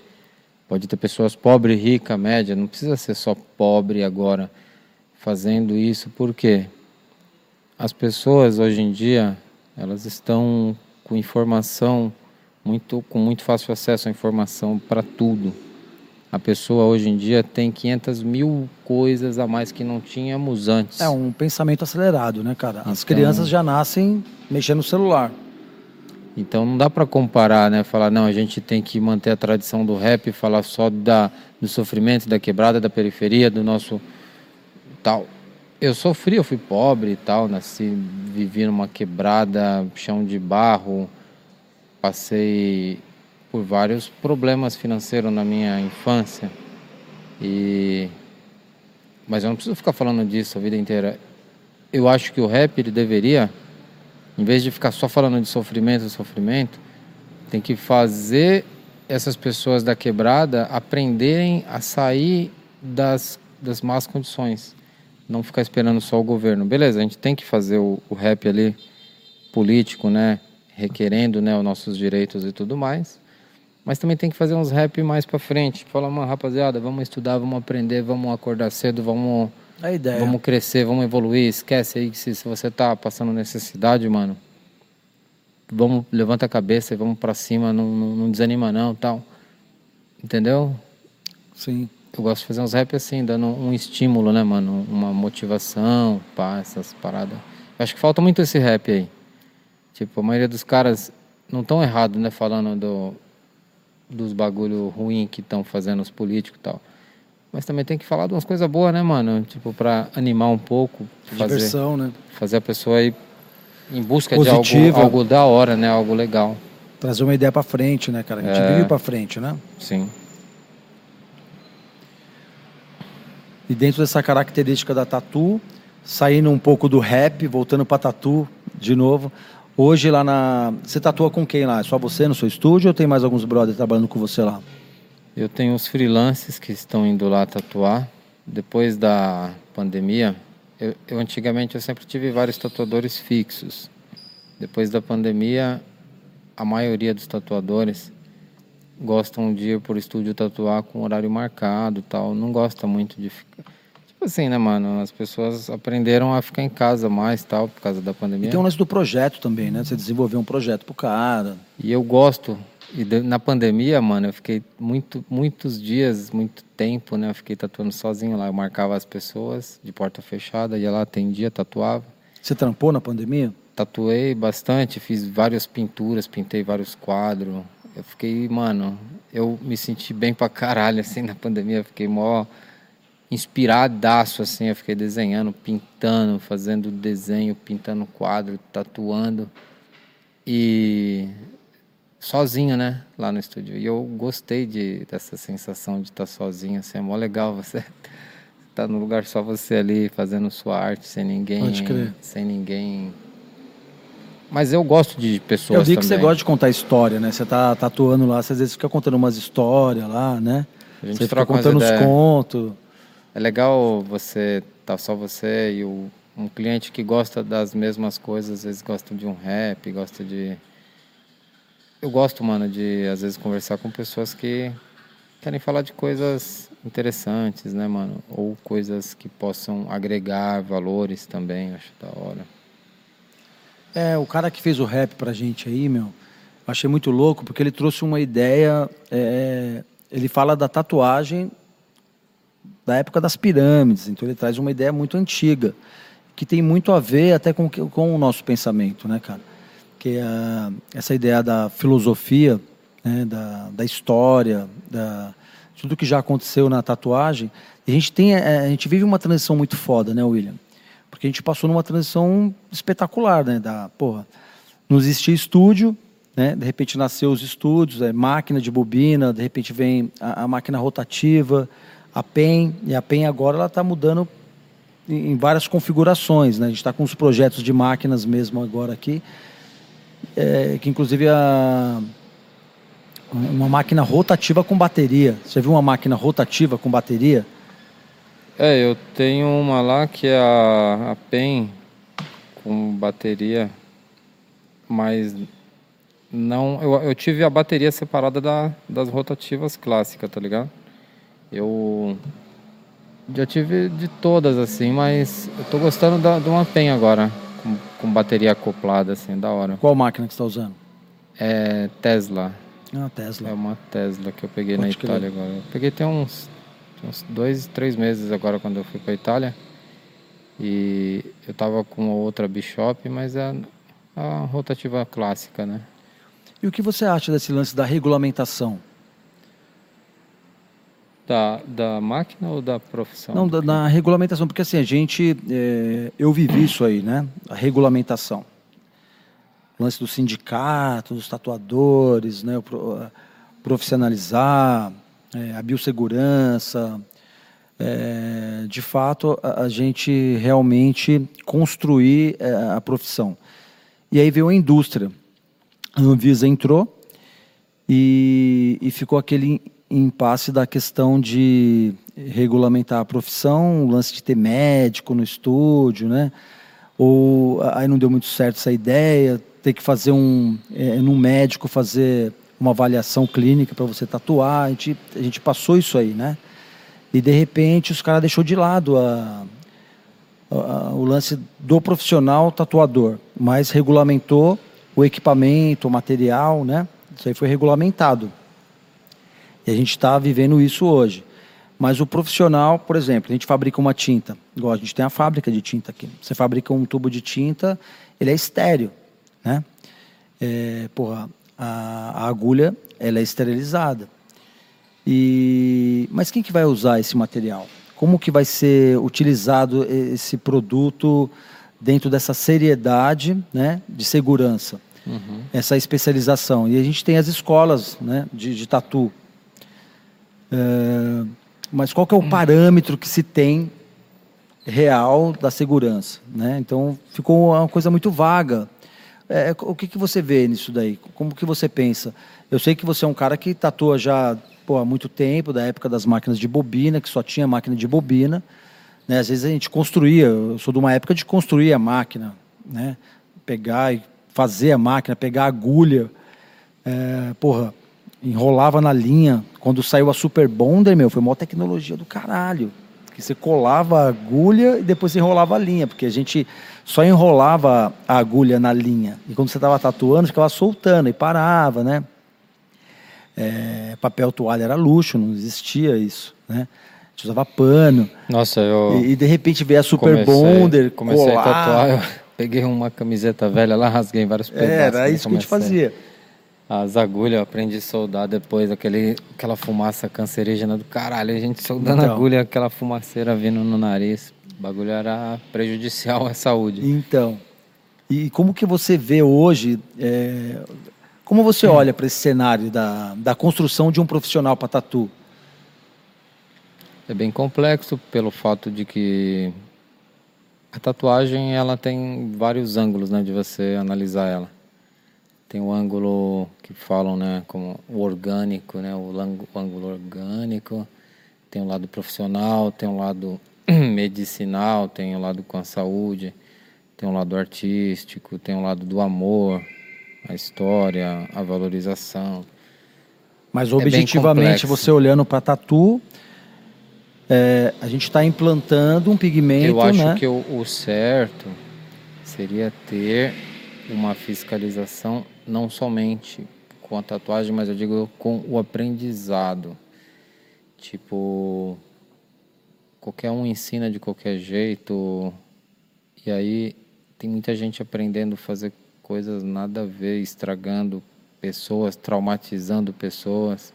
pode ter pessoas pobre, rica, média, não precisa ser só pobre agora fazendo isso, porque as pessoas hoje em dia, elas estão com informação muito, com muito fácil acesso à informação para tudo. A pessoa hoje em dia tem 500 mil coisas a mais que não tínhamos antes. É um pensamento acelerado, né, cara? As então, crianças já nascem mexendo no celular. Então não dá para comparar, né? Falar, não, a gente tem que manter a tradição do rap, falar só da, do sofrimento, da quebrada, da periferia, do nosso tal. Eu sofri, eu fui pobre e tal, nasci, vivi numa quebrada, chão de barro, passei por vários problemas financeiros na minha infância e mas eu não preciso ficar falando disso a vida inteira. Eu acho que o rap ele deveria, em vez de ficar só falando de sofrimento, sofrimento, tem que fazer essas pessoas da quebrada aprenderem a sair das, das más condições. Não ficar esperando só o governo. Beleza, a gente tem que fazer o, o rap ali político, né? Requerendo né, os nossos direitos e tudo mais. Mas também tem que fazer uns rap mais pra frente. Falar, mano, rapaziada, vamos estudar, vamos aprender, vamos acordar cedo, vamos, A ideia. vamos crescer, vamos evoluir. Esquece aí que se, se você tá passando necessidade, mano, vamos, levanta a cabeça e vamos pra cima, não, não, não desanima não, tal. Entendeu? Sim. Eu gosto de fazer uns rap assim, dando um estímulo, né, mano? Uma motivação, pá, essas paradas. Eu acho que falta muito esse rap aí. Tipo, a maioria dos caras não tão errado, né, falando do, dos bagulho ruim que estão fazendo os políticos e tal. Mas também tem que falar de umas coisas boas, né, mano? Tipo, pra animar um pouco, fazer, Diversão, né? fazer a pessoa ir em busca de algo, Positiva. algo da hora, né? Algo legal. Trazer uma ideia pra frente, né, cara? A gente É. vive pra frente, né? Sim. E dentro dessa característica da tatu, saindo um pouco do rap, voltando pra tatu de novo. Hoje lá na. Você tatua com quem lá? É só você no seu estúdio ou tem mais alguns brothers trabalhando com você lá? Eu tenho os freelances que estão indo lá tatuar. Depois da pandemia, eu, eu antigamente eu sempre tive vários tatuadores fixos. Depois da pandemia, a maioria dos tatuadores gostam de ir por estúdio tatuar com horário marcado, tal. Não gosta muito de ficar. Tipo assim, né, mano? As pessoas aprenderam a ficar em casa mais, tal, por causa da pandemia. E tem um lance do projeto também, né? Você desenvolver um projeto pro cara. E eu gosto. E na pandemia, mano, eu fiquei muito, muitos dias, muito tempo, né? Eu fiquei tatuando sozinho lá. Eu marcava as pessoas de porta fechada, ia lá, atendia, tatuava. Você trampou na pandemia? Tatuei bastante, fiz várias pinturas, pintei vários quadros. Eu fiquei, mano, eu me senti bem pra caralho, assim, na pandemia. Eu fiquei mó inspiradaço, assim. Eu fiquei desenhando, pintando, fazendo desenho, pintando quadro, tatuando. E sozinho, né, lá no estúdio. E eu gostei de, dessa sensação de estar sozinho, assim, é mó legal você tá no lugar só você ali fazendo sua arte sem ninguém, Pode crer. sem ninguém. Mas eu gosto de pessoas Eu vi que também. você gosta de contar história, né? Você tá tatuando lá, você às vezes fica contando umas histórias lá, né? A gente Você fica contando os contos. É legal você tá só você e o, um cliente que gosta das mesmas coisas, às vezes gosta de um rap, gosta de eu gosto, mano, de às vezes conversar com pessoas que querem falar de coisas interessantes, né, mano? Ou coisas que possam agregar valores também, acho da hora. É, o cara que fez o rap pra gente aí, meu, eu achei muito louco porque ele trouxe uma ideia. é, ele fala da tatuagem da época das pirâmides, então ele traz uma ideia muito antiga, que tem muito a ver até com, com o nosso pensamento, né, cara? Que é essa ideia da filosofia, né, da, da história, da, tudo que já aconteceu na tatuagem. A gente tem, é, a gente vive uma transição muito foda, né, William? Porque a gente passou numa transição espetacular, né? Da, porra, não existia estúdio, né? De repente nasceu os estúdios, é, máquina de bobina, de repente vem a, a máquina rotativa, a PEN, e a PEN agora ela está mudando em, em várias configurações, né? A gente está com os projetos de máquinas mesmo agora aqui, é, que inclusive a uma máquina rotativa com bateria. Você viu uma máquina rotativa com bateria? É, eu tenho uma lá que é a, a PEN com bateria, mas não. Eu, eu tive a bateria separada da, das rotativas clássicas, tá ligado? Eu já tive de todas assim, mas eu tô gostando da, de uma PEN agora, com, com bateria acoplada, assim, da hora. Qual máquina que você está usando? É Tesla. Ah, Tesla. É uma Tesla que eu peguei Pode na crer. Itália agora. Eu peguei tem uns, uns dois, três meses agora quando eu fui pra Itália. E eu tava com outra Bishop, mas é a, a rotativa clássica, né? E o que você acha desse lance da regulamentação? Da, da máquina ou da profissão? Não, da, na regulamentação, porque assim, a gente. é, eu vivi isso aí, né? A regulamentação. O lance do sindicato, dos tatuadores, né? o profissionalizar, é, a biossegurança. É, de fato, a, a gente realmente construir é, a profissão. E aí veio a indústria. A Anvisa entrou e, e ficou aquele impasse da questão de regulamentar a profissão, o lance de ter médico no estúdio, né? Ou aí não deu muito certo essa ideia, ter que fazer um, é, médico, fazer uma avaliação clínica para você tatuar. A gente, a gente passou isso aí, né? E de repente os caras deixou de lado a, a, o lance do profissional tatuador, mas regulamentou o equipamento, o material, né? Isso aí foi regulamentado. E a gente está vivendo isso hoje. Mas o profissional, por exemplo, a gente fabrica uma tinta, igual a gente tem a fábrica de tinta aqui. Você fabrica um tubo de tinta, ele é estéreo, né? É, porra, a, a, agulha ela é esterilizada. E mas quem que vai usar esse material? Como que vai ser utilizado esse produto dentro dessa seriedade, né, de segurança? Uhum. Essa especialização. E a gente tem as escolas, né, de, de tatu. É, mas qual que é o parâmetro que se tem real da segurança, né? Então ficou uma coisa muito vaga. É, o que, que você vê nisso daí? Como que você pensa? Eu sei que você é um cara que tatua já pô, há muito tempo, da época das máquinas de bobina, que só tinha máquina de bobina. Né? Às vezes a gente construía, eu sou de uma época de construir a máquina, né? pegar e fazer a máquina, pegar a agulha. É, porra, enrolava na linha. Quando saiu a Super Bonder, meu, foi uma tecnologia do caralho. Que você colava a agulha e depois enrolava a linha, porque a gente só enrolava a agulha na linha. E quando você estava tatuando, ficava soltando e parava, né? É, papel toalha era luxo, não existia isso, né? A gente usava pano. Nossa, eu. E, e de repente veio a Super comecei, Bonder. Comecei colar. a tatuar, eu peguei uma camiseta velha lá, rasguei em vários pedaços. Era isso que a gente fazia. As agulhas eu aprendi a soldar depois, aquele, aquela fumaça cancerígena do caralho. A gente soldando então, agulha, aquela fumaceira vindo no nariz. O bagulho era prejudicial à saúde. Então, e como que você vê hoje, é, como você olha para esse cenário da, da construção de um profissional para tatu? É bem complexo pelo fato de que a tatuagem ela tem vários ângulos né, de você analisar ela. Tem o ângulo que falam, né, como o orgânico, né, o ângulo orgânico. Tem o lado profissional, tem o lado medicinal, tem o lado com a saúde, tem o lado artístico, tem o lado do amor, a história, a valorização. Mas é objetivamente, é você olhando para tatu, é, a gente está implantando um pigmento. Eu acho né? que o, o certo seria ter uma fiscalização não somente com a tatuagem, mas eu digo com o aprendizado. Tipo, qualquer um ensina de qualquer jeito, e aí tem muita gente aprendendo a fazer coisas nada a ver, estragando pessoas, traumatizando pessoas,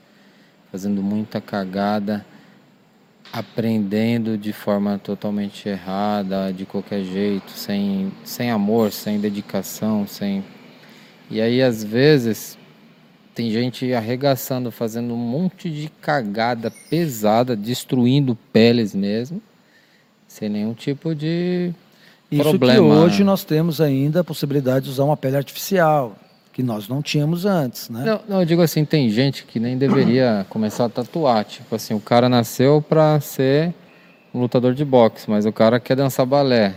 fazendo muita cagada, aprendendo de forma totalmente errada, de qualquer jeito, sem, sem amor, sem dedicação, sem e aí, às vezes, tem gente arregaçando, fazendo um monte de cagada pesada, destruindo peles mesmo, sem nenhum tipo de Isso problema. que hoje nós temos ainda a possibilidade de usar uma pele artificial, que nós não tínhamos antes, né? Não, não eu digo assim, tem gente que nem deveria começar a tatuar. Tipo assim, o cara nasceu para ser um lutador de boxe, mas o cara quer dançar balé.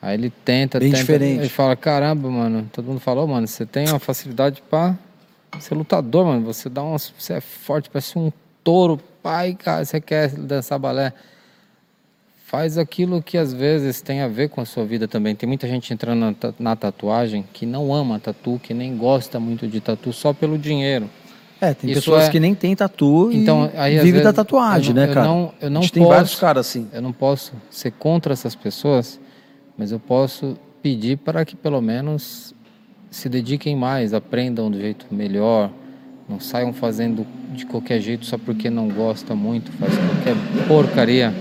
Aí ele tenta, Bem tenta, diferente. ele fala, caramba, mano, todo mundo falou, mano, você tem uma facilidade para ser lutador, mano, você dá umas, você é forte, parece um touro, pai, cara, você quer dançar balé. Faz aquilo que às vezes tem a ver com a sua vida também. Tem muita gente entrando na, na tatuagem que não ama tatu, que nem gosta muito de tatu só pelo dinheiro. É, tem Isso pessoas é... que nem tem tatu então, e aí, vive da tatuagem, não, né, cara? Eu não, eu não posso, tem vários caras assim. Eu não posso ser contra essas pessoas mas eu posso pedir para que pelo menos se dediquem mais, aprendam do jeito melhor, não saiam fazendo de qualquer jeito só porque não gosta muito, faz qualquer porcaria.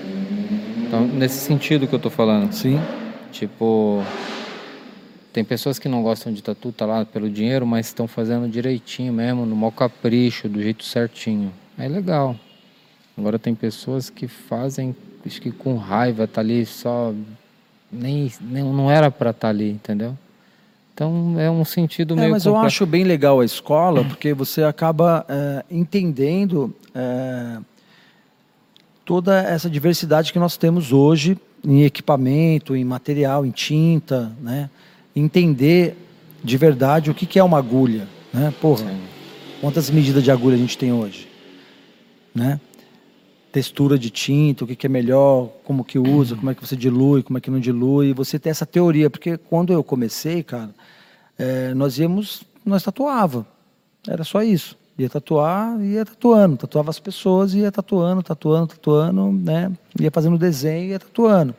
Então, nesse sentido que eu tô falando. Sim. Tipo, tem pessoas que não gostam de tatu, tá lá pelo dinheiro, mas estão fazendo direitinho mesmo, no mau capricho, do jeito certinho. É legal. Agora tem pessoas que fazem, acho que com raiva, tá ali só nem, nem não era para estar tá ali, entendeu? Então é um sentido é, meio. Mas eu acho bem legal a escola porque você acaba é, entendendo é, toda essa diversidade que nós temos hoje em equipamento, em material, em tinta, né? Entender de verdade o que, que é uma agulha, né? Porra, Sim. quantas medidas de agulha a gente tem hoje, né? Textura de tinta, o que, que é melhor, como que usa, como é que você dilui, como é que não dilui. Você tem essa teoria, porque quando eu comecei, cara, é, nós íamos, nós tatuava, era só isso. Ia tatuar, ia tatuando, tatuava as pessoas, ia tatuando, tatuando, tatuando, né? Ia fazendo desenho, ia tatuando.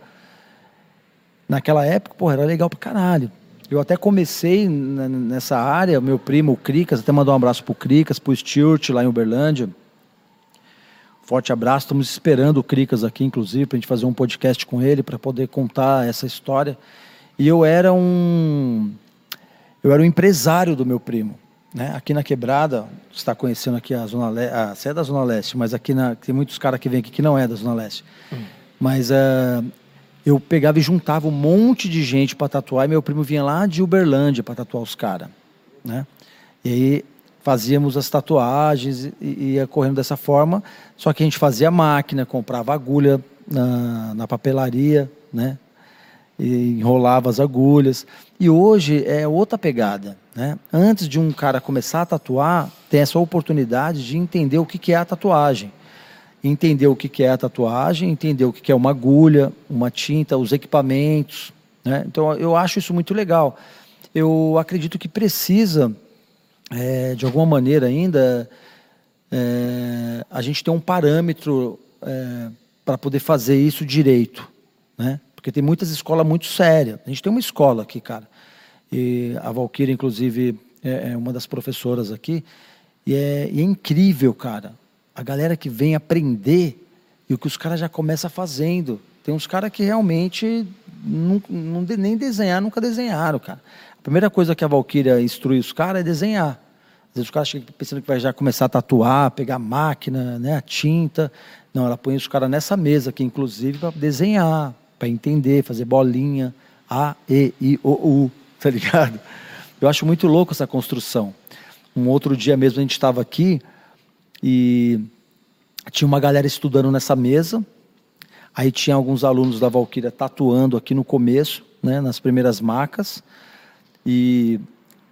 Naquela época, porra, era legal pra caralho. Eu até comecei nessa área, meu primo, o Cricas, até mandou um abraço pro Cricas, pro Stuart, lá em Uberlândia. Forte abraço, estamos esperando o Cricas aqui, inclusive, para a gente fazer um podcast com ele, para poder contar essa história. E eu era um. Eu era um empresário do meu primo. Né? Aqui na Quebrada, você está conhecendo aqui a Zona Leste, ah, você é da Zona Leste, mas aqui na, tem muitos caras que vêm aqui que não é da Zona Leste. Hum. Mas uh, eu pegava e juntava um monte de gente para tatuar e meu primo vinha lá de Uberlândia para tatuar os caras. Né? E aí fazíamos as tatuagens e ia correndo dessa forma, só que a gente fazia máquina, comprava agulha na, na papelaria, né? e enrolava as agulhas. E hoje é outra pegada. Né? Antes de um cara começar a tatuar, tem essa oportunidade de entender o que é a tatuagem. Entender o que é a tatuagem, entender o que é uma agulha, uma tinta, os equipamentos. Né? Então eu acho isso muito legal. Eu acredito que precisa, é, de alguma maneira ainda, é, a gente ter um parâmetro é, para poder fazer isso direito. Né? Porque tem muitas escolas muito sérias. A gente tem uma escola aqui, cara. E a Valquíria, inclusive, é, é uma das professoras aqui. E é, e é, incrível, cara. A galera que vem aprender e o que os caras já começam fazendo. Tem uns caras que realmente não, não, nem desenhar, nunca desenharam, cara. Primeira coisa que a Valquíria instrui os caras é desenhar. Às vezes os caras chegam pensando que vai já começar a tatuar, pegar a máquina, né, a tinta. Não, ela põe os caras nessa mesa aqui, inclusive, para desenhar, para entender, fazer bolinha, A, E, I, O, U, tá ligado? Eu acho muito louco essa construção. Um outro dia mesmo a gente estava aqui e tinha uma galera estudando nessa mesa. Aí tinha alguns alunos da Valquíria tatuando aqui no começo, né, nas primeiras macas. E,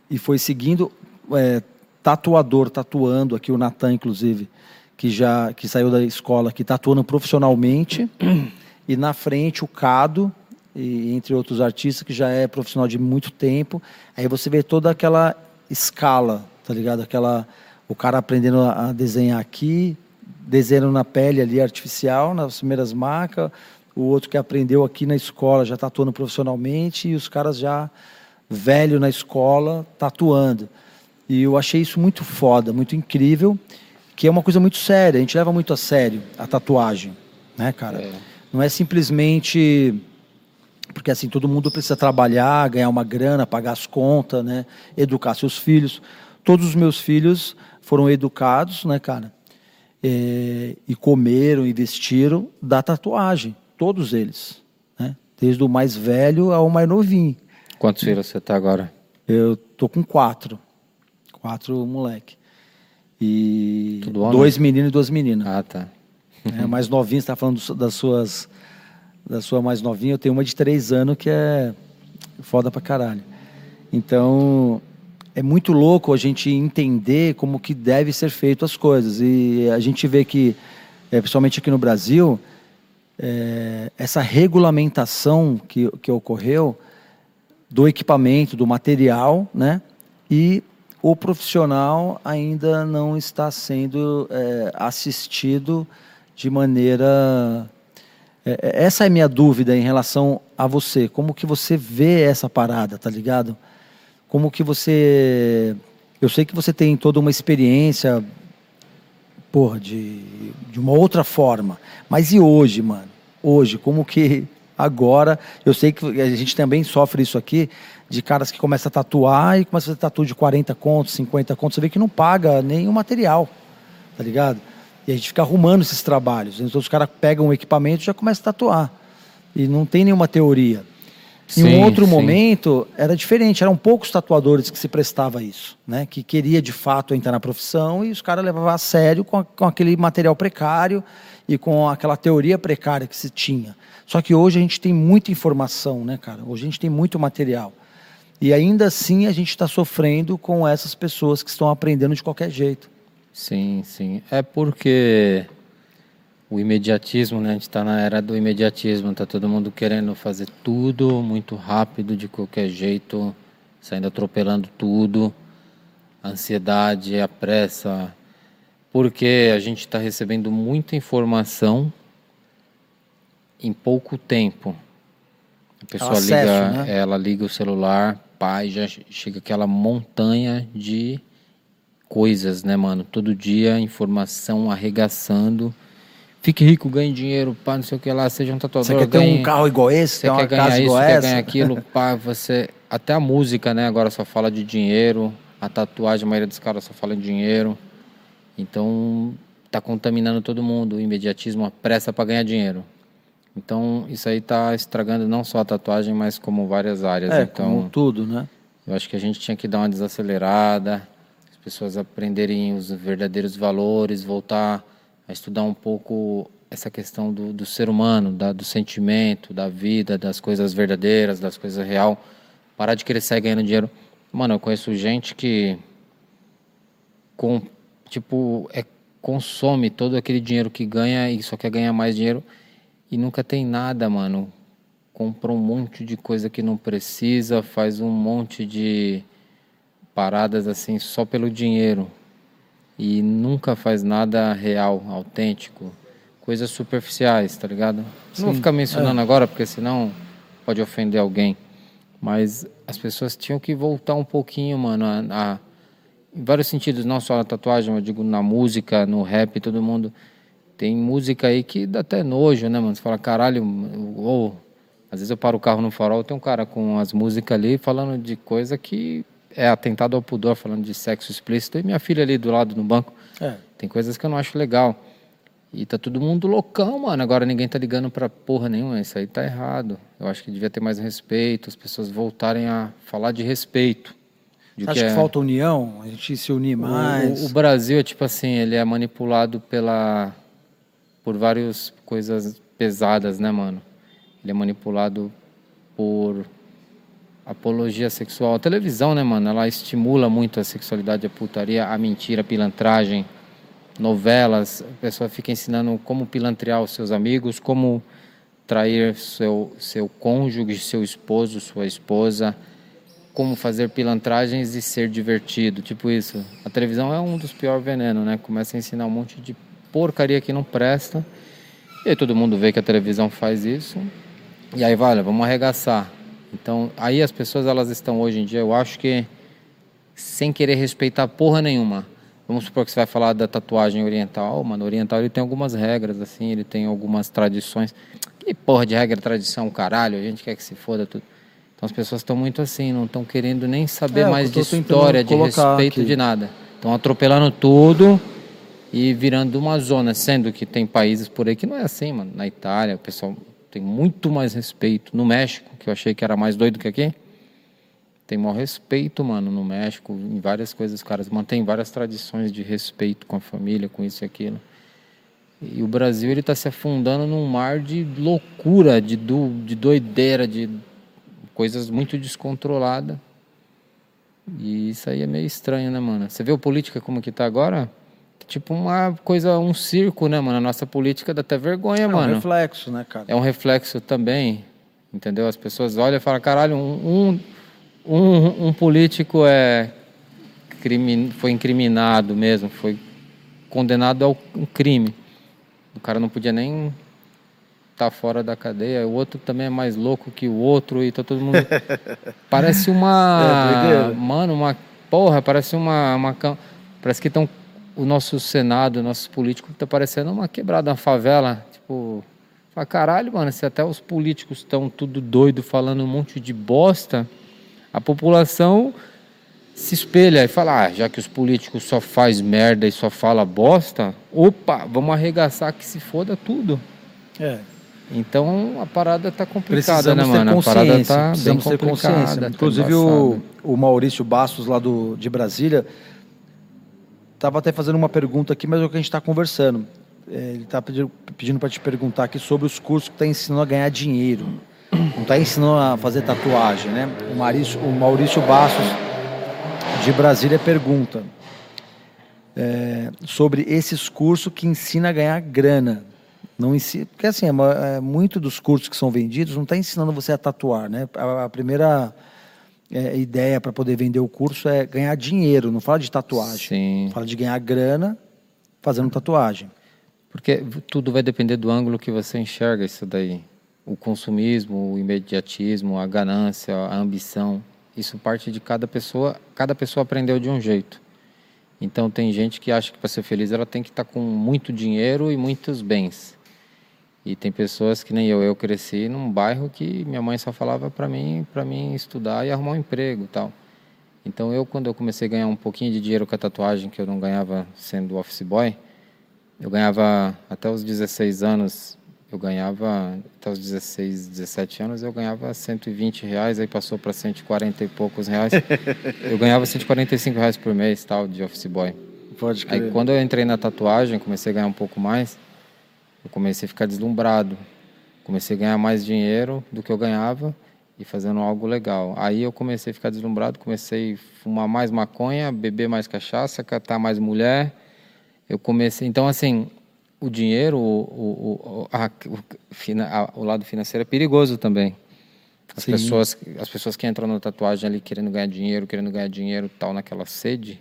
e foi seguindo, é, tatuador tatuando, aqui o Natan, inclusive, que já que saiu da escola, que tatuando profissionalmente e na frente o Cado, e, entre outros artistas, que já é profissional de muito tempo. Aí você vê toda aquela escala, tá ligado? Aquela, o cara aprendendo a desenhar aqui, desenhando na pele ali artificial, nas primeiras marcas, o outro que aprendeu aqui na escola já tatuando profissionalmente, e os caras já velho na escola tatuando. E eu achei isso muito foda, muito incrível, que é uma coisa muito séria, a gente leva muito a sério a tatuagem, né, cara? É. Não é simplesmente porque assim todo mundo precisa trabalhar, ganhar uma grana, pagar as contas, né, educar seus filhos. Todos os meus filhos foram educados, né, cara, é, e comeram, investiram da tatuagem, todos eles, né, desde o mais velho ao mais novinho. Quantos filhos você está agora? Eu tô com quatro, quatro moleque e dois meninos e duas meninas. Ah, tá. É, mais novinho, você está falando das suas. Da sua mais novinha, eu tenho uma de três anos que é foda pra caralho. Então, é muito louco a gente entender como que deve ser feito as coisas. E a gente vê que, é, principalmente aqui no Brasil, é, essa regulamentação que, que ocorreu do equipamento, do material, né? E o profissional ainda não está sendo é, assistido de maneira é, é, essa é a minha dúvida em relação a você. Como que você vê essa parada, tá ligado? Como que você. Eu sei que você tem toda uma experiência, porra, de, de uma outra forma. Mas e hoje, mano? Hoje, como que agora. Eu sei que a gente também sofre isso aqui, de caras que começam a tatuar e começam a fazer tatu de 40 contos, 50 contos. Você vê que não paga nem o material, tá ligado? E a gente fica arrumando esses trabalhos. Então os caras pegam o equipamento e já começam a tatuar. E não tem nenhuma teoria. Sim, em um outro sim. momento era diferente, eram poucos tatuadores que se prestava a isso, né? Que queria de fato entrar na profissão e os caras levavam a sério com, a, com aquele material precário e com aquela teoria precária que se tinha. Só que hoje a gente tem muita informação, né, cara? Hoje a gente tem muito material. E ainda assim a gente está sofrendo com essas pessoas que estão aprendendo de qualquer jeito. Sim, sim. É porque o imediatismo, né? A gente está na era do imediatismo, tá todo mundo querendo fazer tudo muito rápido, de qualquer jeito, saindo atropelando tudo, a ansiedade, a pressa, porque a gente está recebendo muita informação em pouco tempo. A pessoa liga, né? ela liga o celular, pai, já chega aquela montanha de coisas, né, mano? Todo dia informação arregaçando fique rico, ganhe dinheiro, pá, não sei o que lá, seja um tatuador. Você quer ter ganhe, um carro igual esse? Você quer ganhar isso, quer ganhar aquilo, pá, você... Até a música, né, agora só fala de dinheiro, a tatuagem, a maioria dos caras só fala em dinheiro. Então, tá contaminando todo mundo, o imediatismo, a pressa para ganhar dinheiro. Então, isso aí tá estragando não só a tatuagem, mas como várias áreas. É, então, como tudo, né? Eu acho que a gente tinha que dar uma desacelerada, as pessoas aprenderem os verdadeiros valores, voltar a estudar um pouco essa questão do, do ser humano, da, do sentimento, da vida, das coisas verdadeiras, das coisas real. Parar de querer sair ganhando dinheiro. Mano, eu conheço gente que com, tipo, é, consome todo aquele dinheiro que ganha e só quer ganhar mais dinheiro e nunca tem nada, mano. Compra um monte de coisa que não precisa, faz um monte de paradas assim só pelo dinheiro e nunca faz nada real, autêntico, coisas superficiais, tá ligado? Sim, não vou ficar mencionando é. agora porque senão pode ofender alguém, mas as pessoas tinham que voltar um pouquinho, mano, a, a em vários sentidos, não só na tatuagem, eu digo na música, no rap, todo mundo tem música aí que dá até nojo, né, mano? Você fala, caralho, ou às vezes eu paro o carro no farol, tem um cara com as músicas ali falando de coisa que é atentado ao pudor, falando de sexo explícito, e minha filha ali do lado no banco. É. Tem coisas que eu não acho legal. E tá todo mundo loucão, mano. Agora ninguém tá ligando pra porra nenhuma. Isso aí tá errado. Eu acho que devia ter mais respeito, as pessoas voltarem a falar de respeito. De Acho que, que é... falta união? A gente se unir mais? O, o, Brasil é tipo assim, ele é manipulado pela por várias coisas pesadas, né, mano? Ele é manipulado por apologia sexual. A televisão, né, mano, ela estimula muito a sexualidade, a putaria, a mentira, a pilantragem. Novelas, a pessoa fica ensinando como pilantrear os seus amigos, como trair seu, seu cônjuge, seu esposo, sua esposa, como fazer pilantragens e ser divertido, tipo isso. A televisão é um dos piores venenos, né? Começa a ensinar um monte de porcaria que não presta. E aí todo mundo vê que a televisão faz isso. E aí, vale, vamos arregaçar. Então, aí as pessoas elas estão hoje em dia, eu acho que sem querer respeitar porra nenhuma. Vamos supor que você vai falar da tatuagem oriental, mano, oriental ele tem algumas regras assim, ele tem algumas tradições. Que porra de regra, tradição, caralho, a gente quer que se foda tudo. Então as pessoas estão muito assim, não estão querendo nem saber é, mais de história, de respeito, aqui. de nada. Estão atropelando tudo e virando uma zona, sendo que tem países por aí que não é assim, mano. Na Itália, o pessoal tem muito mais respeito. No México, que eu achei que era mais doido que aqui, tem maior respeito, mano, no México, em várias coisas, os caras mantêm várias tradições de respeito com a família, com isso e aquilo. E o Brasil, ele tá se afundando num mar de loucura, de, do, de doideira, de coisas muito descontroladas. E isso aí é meio estranho, né, mano? Você vê o política como que tá agora? Tipo uma coisa, um circo, né, mano? A nossa política dá até vergonha, é mano. É um reflexo, né, cara? É um reflexo também, entendeu? As pessoas olham e falam, caralho, um, um, um, um político é crime, foi incriminado mesmo, foi condenado ao um crime. O cara não podia nem estar tá fora da cadeia. O outro também é mais louco que o outro e tá todo mundo... parece uma... É, mano, uma... Porra, parece uma... uma parece que estão o nosso Senado, nossos políticos, tá parecendo uma quebrada, uma favela. Tipo, fala, caralho, mano, se até os políticos estão tudo doido falando um monte de bosta, a população se espelha e fala, ah, já que os políticos só faz merda e só fala bosta, opa, vamos arregaçar que se foda tudo. É. Então a parada tá complicada, né, mano? A parada tá bem complicada. Tá Inclusive o, o Maurício Bastos lá do, de Brasília estava até fazendo uma pergunta aqui, mas é o que a gente está conversando. É, ele está pedindo, para te perguntar aqui sobre os cursos que está ensinando a ganhar dinheiro. não está ensinando a fazer tatuagem, né? O Maurício, o Maurício Bastos de Brasília pergunta é, sobre esses cursos que ensina a ganhar grana. Não ensina, porque assim, é, é, muito dos cursos que são vendidos não está ensinando você a tatuar, né? A, a primeira é, ideia para poder vender o curso é ganhar dinheiro, não fala de tatuagem. Sim. Fala de ganhar grana fazendo tatuagem. Porque tudo vai depender do ângulo que você enxerga isso daí. O consumismo, o imediatismo, a ganância, a ambição. Isso parte de cada pessoa. Cada pessoa aprendeu de um jeito. Então tem gente que acha que para ser feliz ela tem que estar tá com muito dinheiro e muitos bens. E tem pessoas que nem eu, eu cresci num bairro que minha mãe só falava para mim, para mim estudar e arrumar um emprego, tal. Então eu quando eu comecei a ganhar um pouquinho de dinheiro com a tatuagem que eu não ganhava sendo office boy, eu ganhava até os 16 anos, eu ganhava até os 16, 17 anos eu ganhava 120 reais, aí passou para 140 e poucos reais. eu ganhava 145 reais por mês, tal, de office boy. Pode crer. Aí quando eu entrei na tatuagem, comecei a ganhar um pouco mais, eu comecei a ficar deslumbrado. Comecei a ganhar mais dinheiro do que eu ganhava e fazendo algo legal. Aí eu comecei a ficar deslumbrado, comecei a fumar mais maconha, beber mais cachaça, catar mais mulher. Eu comecei, então assim, o dinheiro, o, o, a, o, o lado financeiro é perigoso também. As pessoas, as pessoas que entram na tatuagem ali querendo ganhar dinheiro, querendo ganhar dinheiro, tal naquela sede,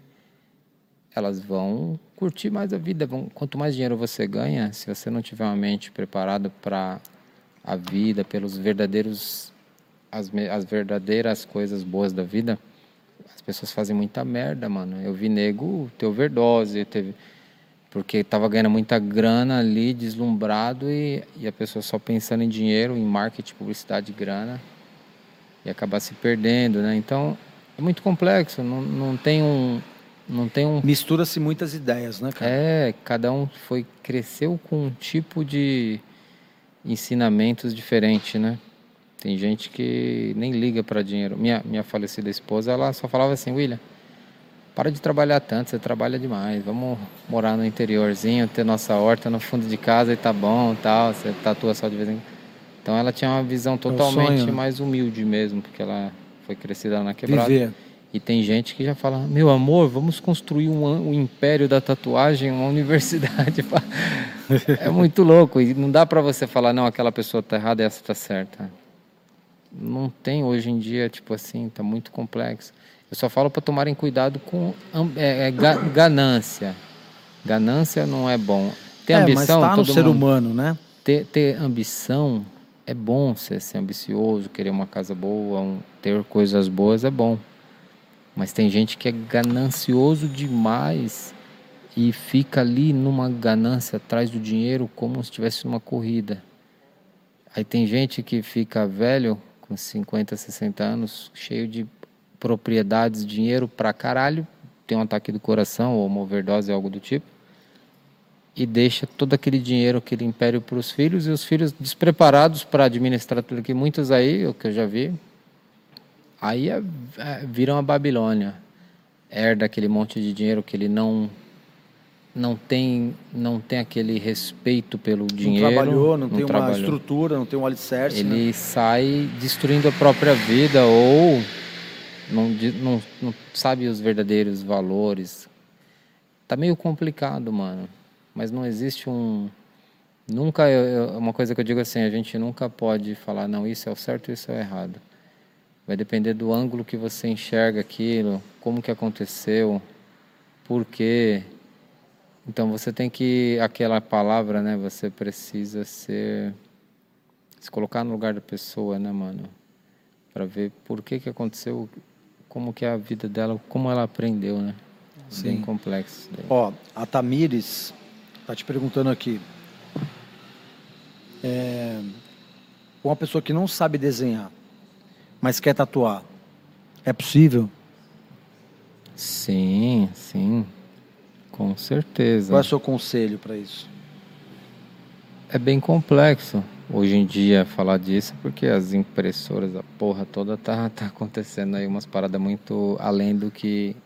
elas vão curtir mais a vida. Quanto mais dinheiro você ganha, se você não tiver uma mente preparada para a vida, pelos verdadeiros as, as verdadeiras coisas boas da vida, as pessoas fazem muita merda, mano. Eu vi nego ter overdose, teve porque tava ganhando muita grana ali, deslumbrado e, e a pessoa só pensando em dinheiro, em marketing, publicidade, grana e acabar se perdendo, né? Então é muito complexo, não, não tem um não tem um mistura-se muitas ideias, né, cara? É, cada um foi cresceu com um tipo de ensinamentos diferente, né? Tem gente que nem liga para dinheiro. Minha minha falecida esposa, ela só falava assim, William, para de trabalhar tanto, você trabalha demais. Vamos morar no interiorzinho, ter nossa horta no fundo de casa e tá bom, tal. Você tatua só de vez em quando. Então ela tinha uma visão é totalmente mais humilde mesmo, porque ela foi crescida na quebrada. Viver. E tem gente que já fala: Meu amor, vamos construir um, um império da tatuagem, uma universidade. é muito louco. E não dá para você falar: Não, aquela pessoa tá errada e essa tá certa. Não tem hoje em dia, tipo assim, tá muito complexo. Eu só falo para tomarem cuidado com é, é, ganância. Ganância não é bom. Ter é, ambição, mas tá no ser mundo, humano, né? Ter, ter ambição é bom ser, ser ambicioso, querer uma casa boa, um, ter coisas boas é bom. Mas tem gente que é ganancioso demais e fica ali numa ganância atrás do dinheiro como se estivesse numa corrida. Aí tem gente que fica velho, com 50, 60 anos, cheio de propriedades, dinheiro pra caralho, tem um ataque do coração ou uma overdose, algo do tipo, e deixa todo aquele dinheiro, aquele império para os filhos, e os filhos despreparados para administrar tudo aqui, muitos aí, o que eu já vi, Aí é, é, vira uma Babilônia. Herda aquele monte de dinheiro que ele não não tem não tem aquele respeito pelo dinheiro. Não trabalhou, não, não tem trabalhou. uma estrutura, não tem um alicerce. Ele né? sai destruindo a própria vida ou não, não, não sabe os verdadeiros valores. Tá meio complicado, mano. Mas não existe um nunca uma coisa que eu digo assim, a gente nunca pode falar não, isso é o certo, isso é o errado. Vai depender do ângulo que você enxerga aquilo, como que aconteceu, por quê. Então você tem que aquela palavra, né? Você precisa ser se colocar no lugar da pessoa, né, mano? Para ver por que que aconteceu, como que é a vida dela, como ela aprendeu, né? Sim. Bem complexo. Ó, a Tamires tá te perguntando aqui. É, uma pessoa que não sabe desenhar, mas quer tatuar. É possível? Sim, sim. Com certeza. Qual é o seu conselho para isso? É bem complexo hoje em dia falar disso, porque as impressoras, a porra toda tá, tá acontecendo aí umas paradas muito além do que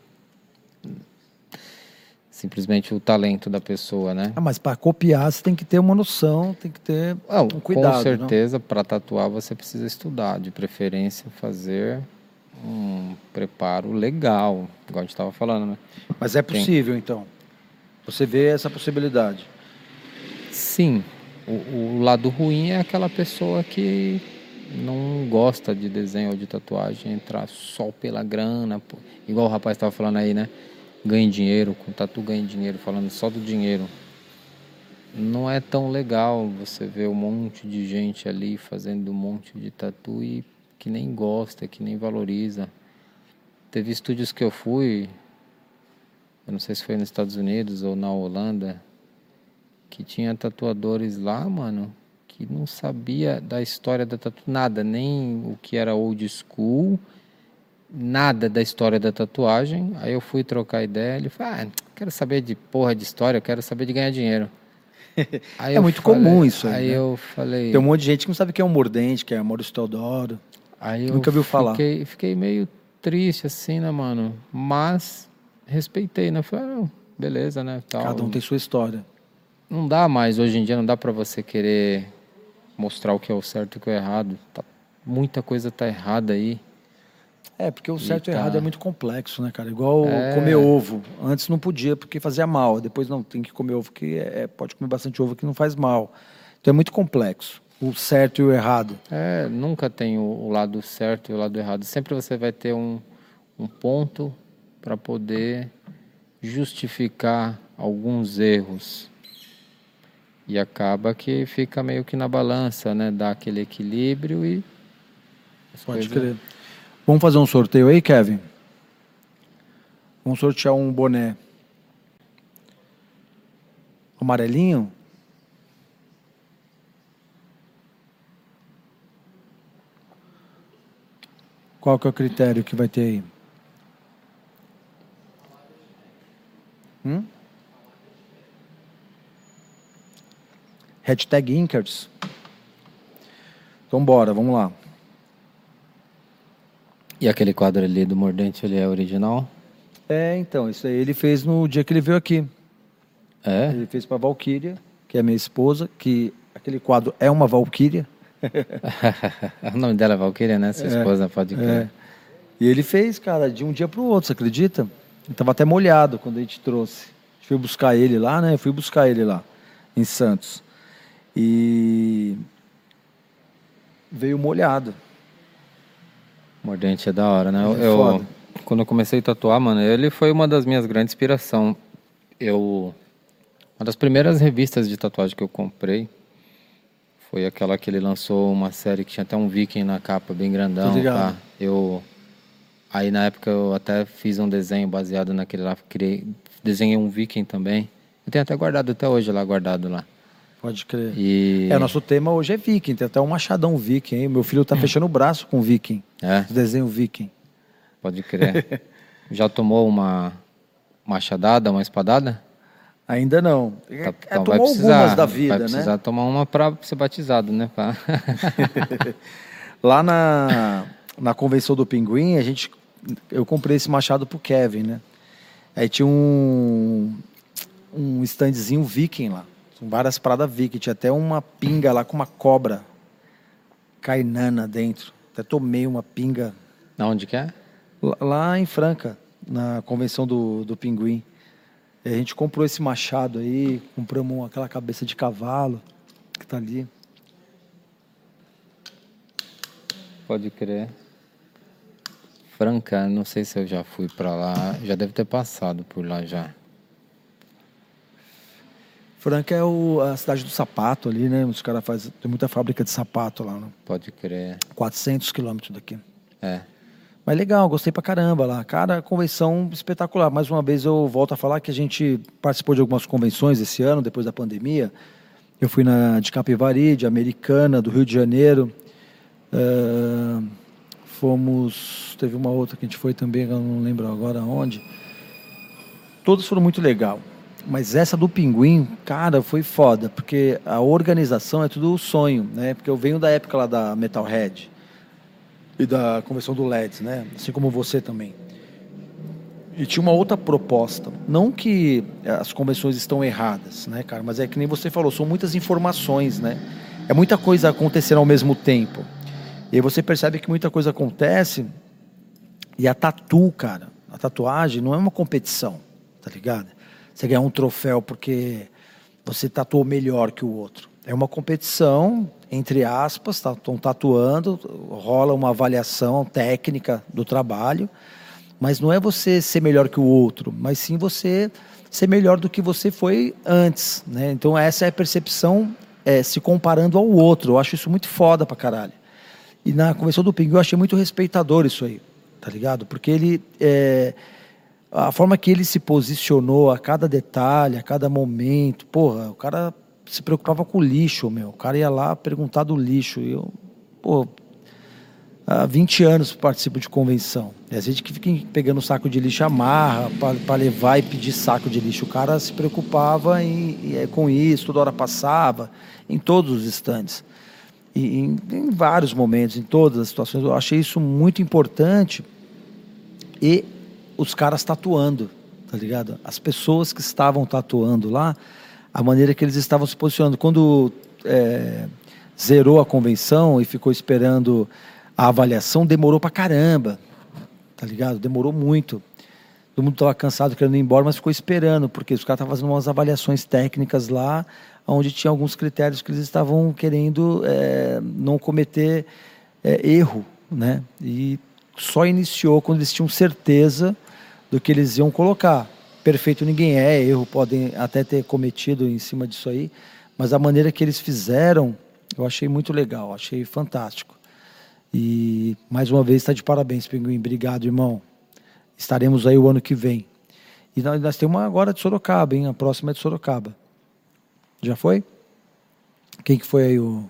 simplesmente o talento da pessoa, né? Ah, mas para copiar você tem que ter uma noção, tem que ter ah, um cuidado. Com certeza, para tatuar você precisa estudar, de preferência fazer um preparo legal, igual a gente estava falando, né? Mas é possível, tem... então? Você vê essa possibilidade? Sim. O, o lado ruim é aquela pessoa que não gosta de desenho ou de tatuagem entrar só pela grana, igual o rapaz estava falando aí, né? Ganhe dinheiro, com tatu ganhe dinheiro, falando só do dinheiro. Não é tão legal você ver um monte de gente ali fazendo um monte de tatu e que nem gosta, que nem valoriza. Teve estúdios que eu fui, eu não sei se foi nos Estados Unidos ou na Holanda, que tinha tatuadores lá, mano, que não sabia da história da tatu nada, nem o que era old school, nada da história da tatuagem. Aí eu fui trocar ideia, ele falou: "Ah, quero saber de porra de história, eu quero saber de ganhar dinheiro". Aí é muito falei, comum isso aí. Aí né? eu falei. Tem um monte de gente que não sabe o que é um mordente, que é Maurício Teodoro. Aí Nunca viu falar. Fiquei, fiquei meio triste assim, né, mano? Mas respeitei, né? Falei, ah, beleza, né? Tal. Cada um tem sua história. Não dá mais, hoje em dia não dá para você querer mostrar o que é o certo e o que é o errado. Tá, muita coisa tá errada aí. É, porque o certo e, tá... e errado é muito complexo, né, cara? Igual é... comer ovo. Antes não podia porque fazia mal. Depois não, tem que comer ovo que é, pode comer bastante ovo que não faz mal. Então é muito complexo. O certo e o errado. É, nunca tem o, o lado certo e o lado errado. Sempre você vai ter um, um ponto para poder justificar alguns erros. E acaba que fica meio que na balança, né? Dá aquele equilíbrio e. Pode coisas... crer. Vamos fazer um sorteio aí, Kevin? Vamos sortear um boné amarelinho. Qual que é o critério que vai ter aí? Hum? Hashtag Inkers. Então bora, vamos lá. E aquele quadro ali do Mordente, ele é original? É, então, isso aí ele fez no dia que ele veio aqui. É? Ele fez para Valkyria, que é minha esposa, que aquele quadro é uma Valkyria. o nome dela é Valkyria, né? Sua é, esposa pode crer. É. E ele fez, cara, de um dia para o outro, você acredita? Ele tava até molhado quando a gente trouxe. A gente foi buscar ele lá, né? Eu fui buscar ele lá, em Santos. E veio molhado. Mordente é da hora, né? É eu, quando eu comecei a tatuar, mano, ele foi uma das minhas grandes inspirações. Eu uma das primeiras revistas de tatuagem que eu comprei foi aquela que ele lançou uma série que tinha até um viking na capa, bem grandão, tá? Eu aí na época eu até fiz um desenho baseado naquele lá, criei, desenhei um viking também. Eu tenho até guardado até hoje lá guardado lá. Pode crer. E... É, nosso tema hoje é viking, tem até um machadão viking, hein? Meu filho tá fechando o braço com viking. É? Desenho viking. Pode crer. Já tomou uma machadada, uma espadada? Ainda não. Tá, é, então tomou precisar, algumas da vida, vai né? precisar né? tomar uma para ser batizado, né? Pra... Lá na, na convenção do Pinguim, a gente, eu comprei esse machado pro Kevin, né? Aí tinha um, um standzinho viking lá. São várias paradas viking. Tinha até uma pinga lá com uma cobra cainana dentro. Até tomei uma pinga. Na onde que é? Lá, lá em Franca, na convenção do, do Pinguim. E a gente comprou esse machado aí, compramos aquela cabeça de cavalo que tá ali. Pode crer. Franca, não sei se eu já fui para lá, já deve ter passado por lá já. Franca é o, a cidade do sapato ali, né? Os caras fazem. Tem muita fábrica de sapato lá. Né? Pode crer. 400 quilômetros daqui. É. Mas legal, gostei pra caramba lá. Cara, convenção espetacular. Mais uma vez eu volto a falar que a gente participou de algumas convenções esse ano, depois da pandemia. Eu fui na de Capivari, de Americana, do Rio de Janeiro. Uh, fomos. Teve uma outra que a gente foi também, eu não lembro agora onde. Todos foram muito legal. Mas essa do Pinguim, cara, foi foda, porque a organização é tudo sonho, né? Porque eu venho da época lá da Metalhead e da convenção do LEDs, né? Assim como você também. E tinha uma outra proposta. Não que as convenções estão erradas, né, cara? Mas é que nem você falou, são muitas informações, né? É muita coisa acontecendo ao mesmo tempo. E aí você percebe que muita coisa acontece. E a tatu, cara, a tatuagem não é uma competição, tá ligado? Você ganhar um troféu porque você tatuou melhor que o outro. É uma competição, entre aspas, estão tá, tatuando, rola uma avaliação técnica do trabalho, mas não é você ser melhor que o outro, mas sim você ser melhor do que você foi antes. Né? Então, essa é a percepção é, se comparando ao outro. Eu acho isso muito foda pra caralho. E na convenção do Pinguim eu achei muito respeitador isso aí, tá ligado? Porque ele. É, a forma que ele se posicionou a cada detalhe, a cada momento, porra, o cara se preocupava com o lixo, meu. O cara ia lá perguntar do lixo. E eu, pô, há 20 anos participo de convenção. E a gente que fica pegando saco de lixo amarra para levar e pedir saco de lixo. O cara se preocupava em, é, com isso, toda hora passava, em todos os instantes. E, em, em vários momentos, em todas as situações. Eu achei isso muito importante. E os caras tatuando, tá ligado? As pessoas que estavam tatuando lá a maneira que eles estavam se posicionando. Quando é, zerou a convenção e ficou esperando a avaliação, demorou pra caramba, tá ligado? Demorou muito. Todo mundo estava cansado, querendo ir embora, mas ficou esperando, porque os caras estavam fazendo umas avaliações técnicas lá, onde tinha alguns critérios que eles estavam querendo é, não cometer é, erro, né? E só iniciou quando eles tinham certeza do que eles iam colocar perfeito ninguém é, erro podem até ter cometido em cima disso aí, mas a maneira que eles fizeram, eu achei muito legal, achei fantástico. E mais uma vez está de parabéns, Pinguim. Obrigado, irmão. Estaremos aí o ano que vem. E nós, nós temos uma agora de Sorocaba, hein? A próxima é de Sorocaba. Já foi? Quem que foi aí o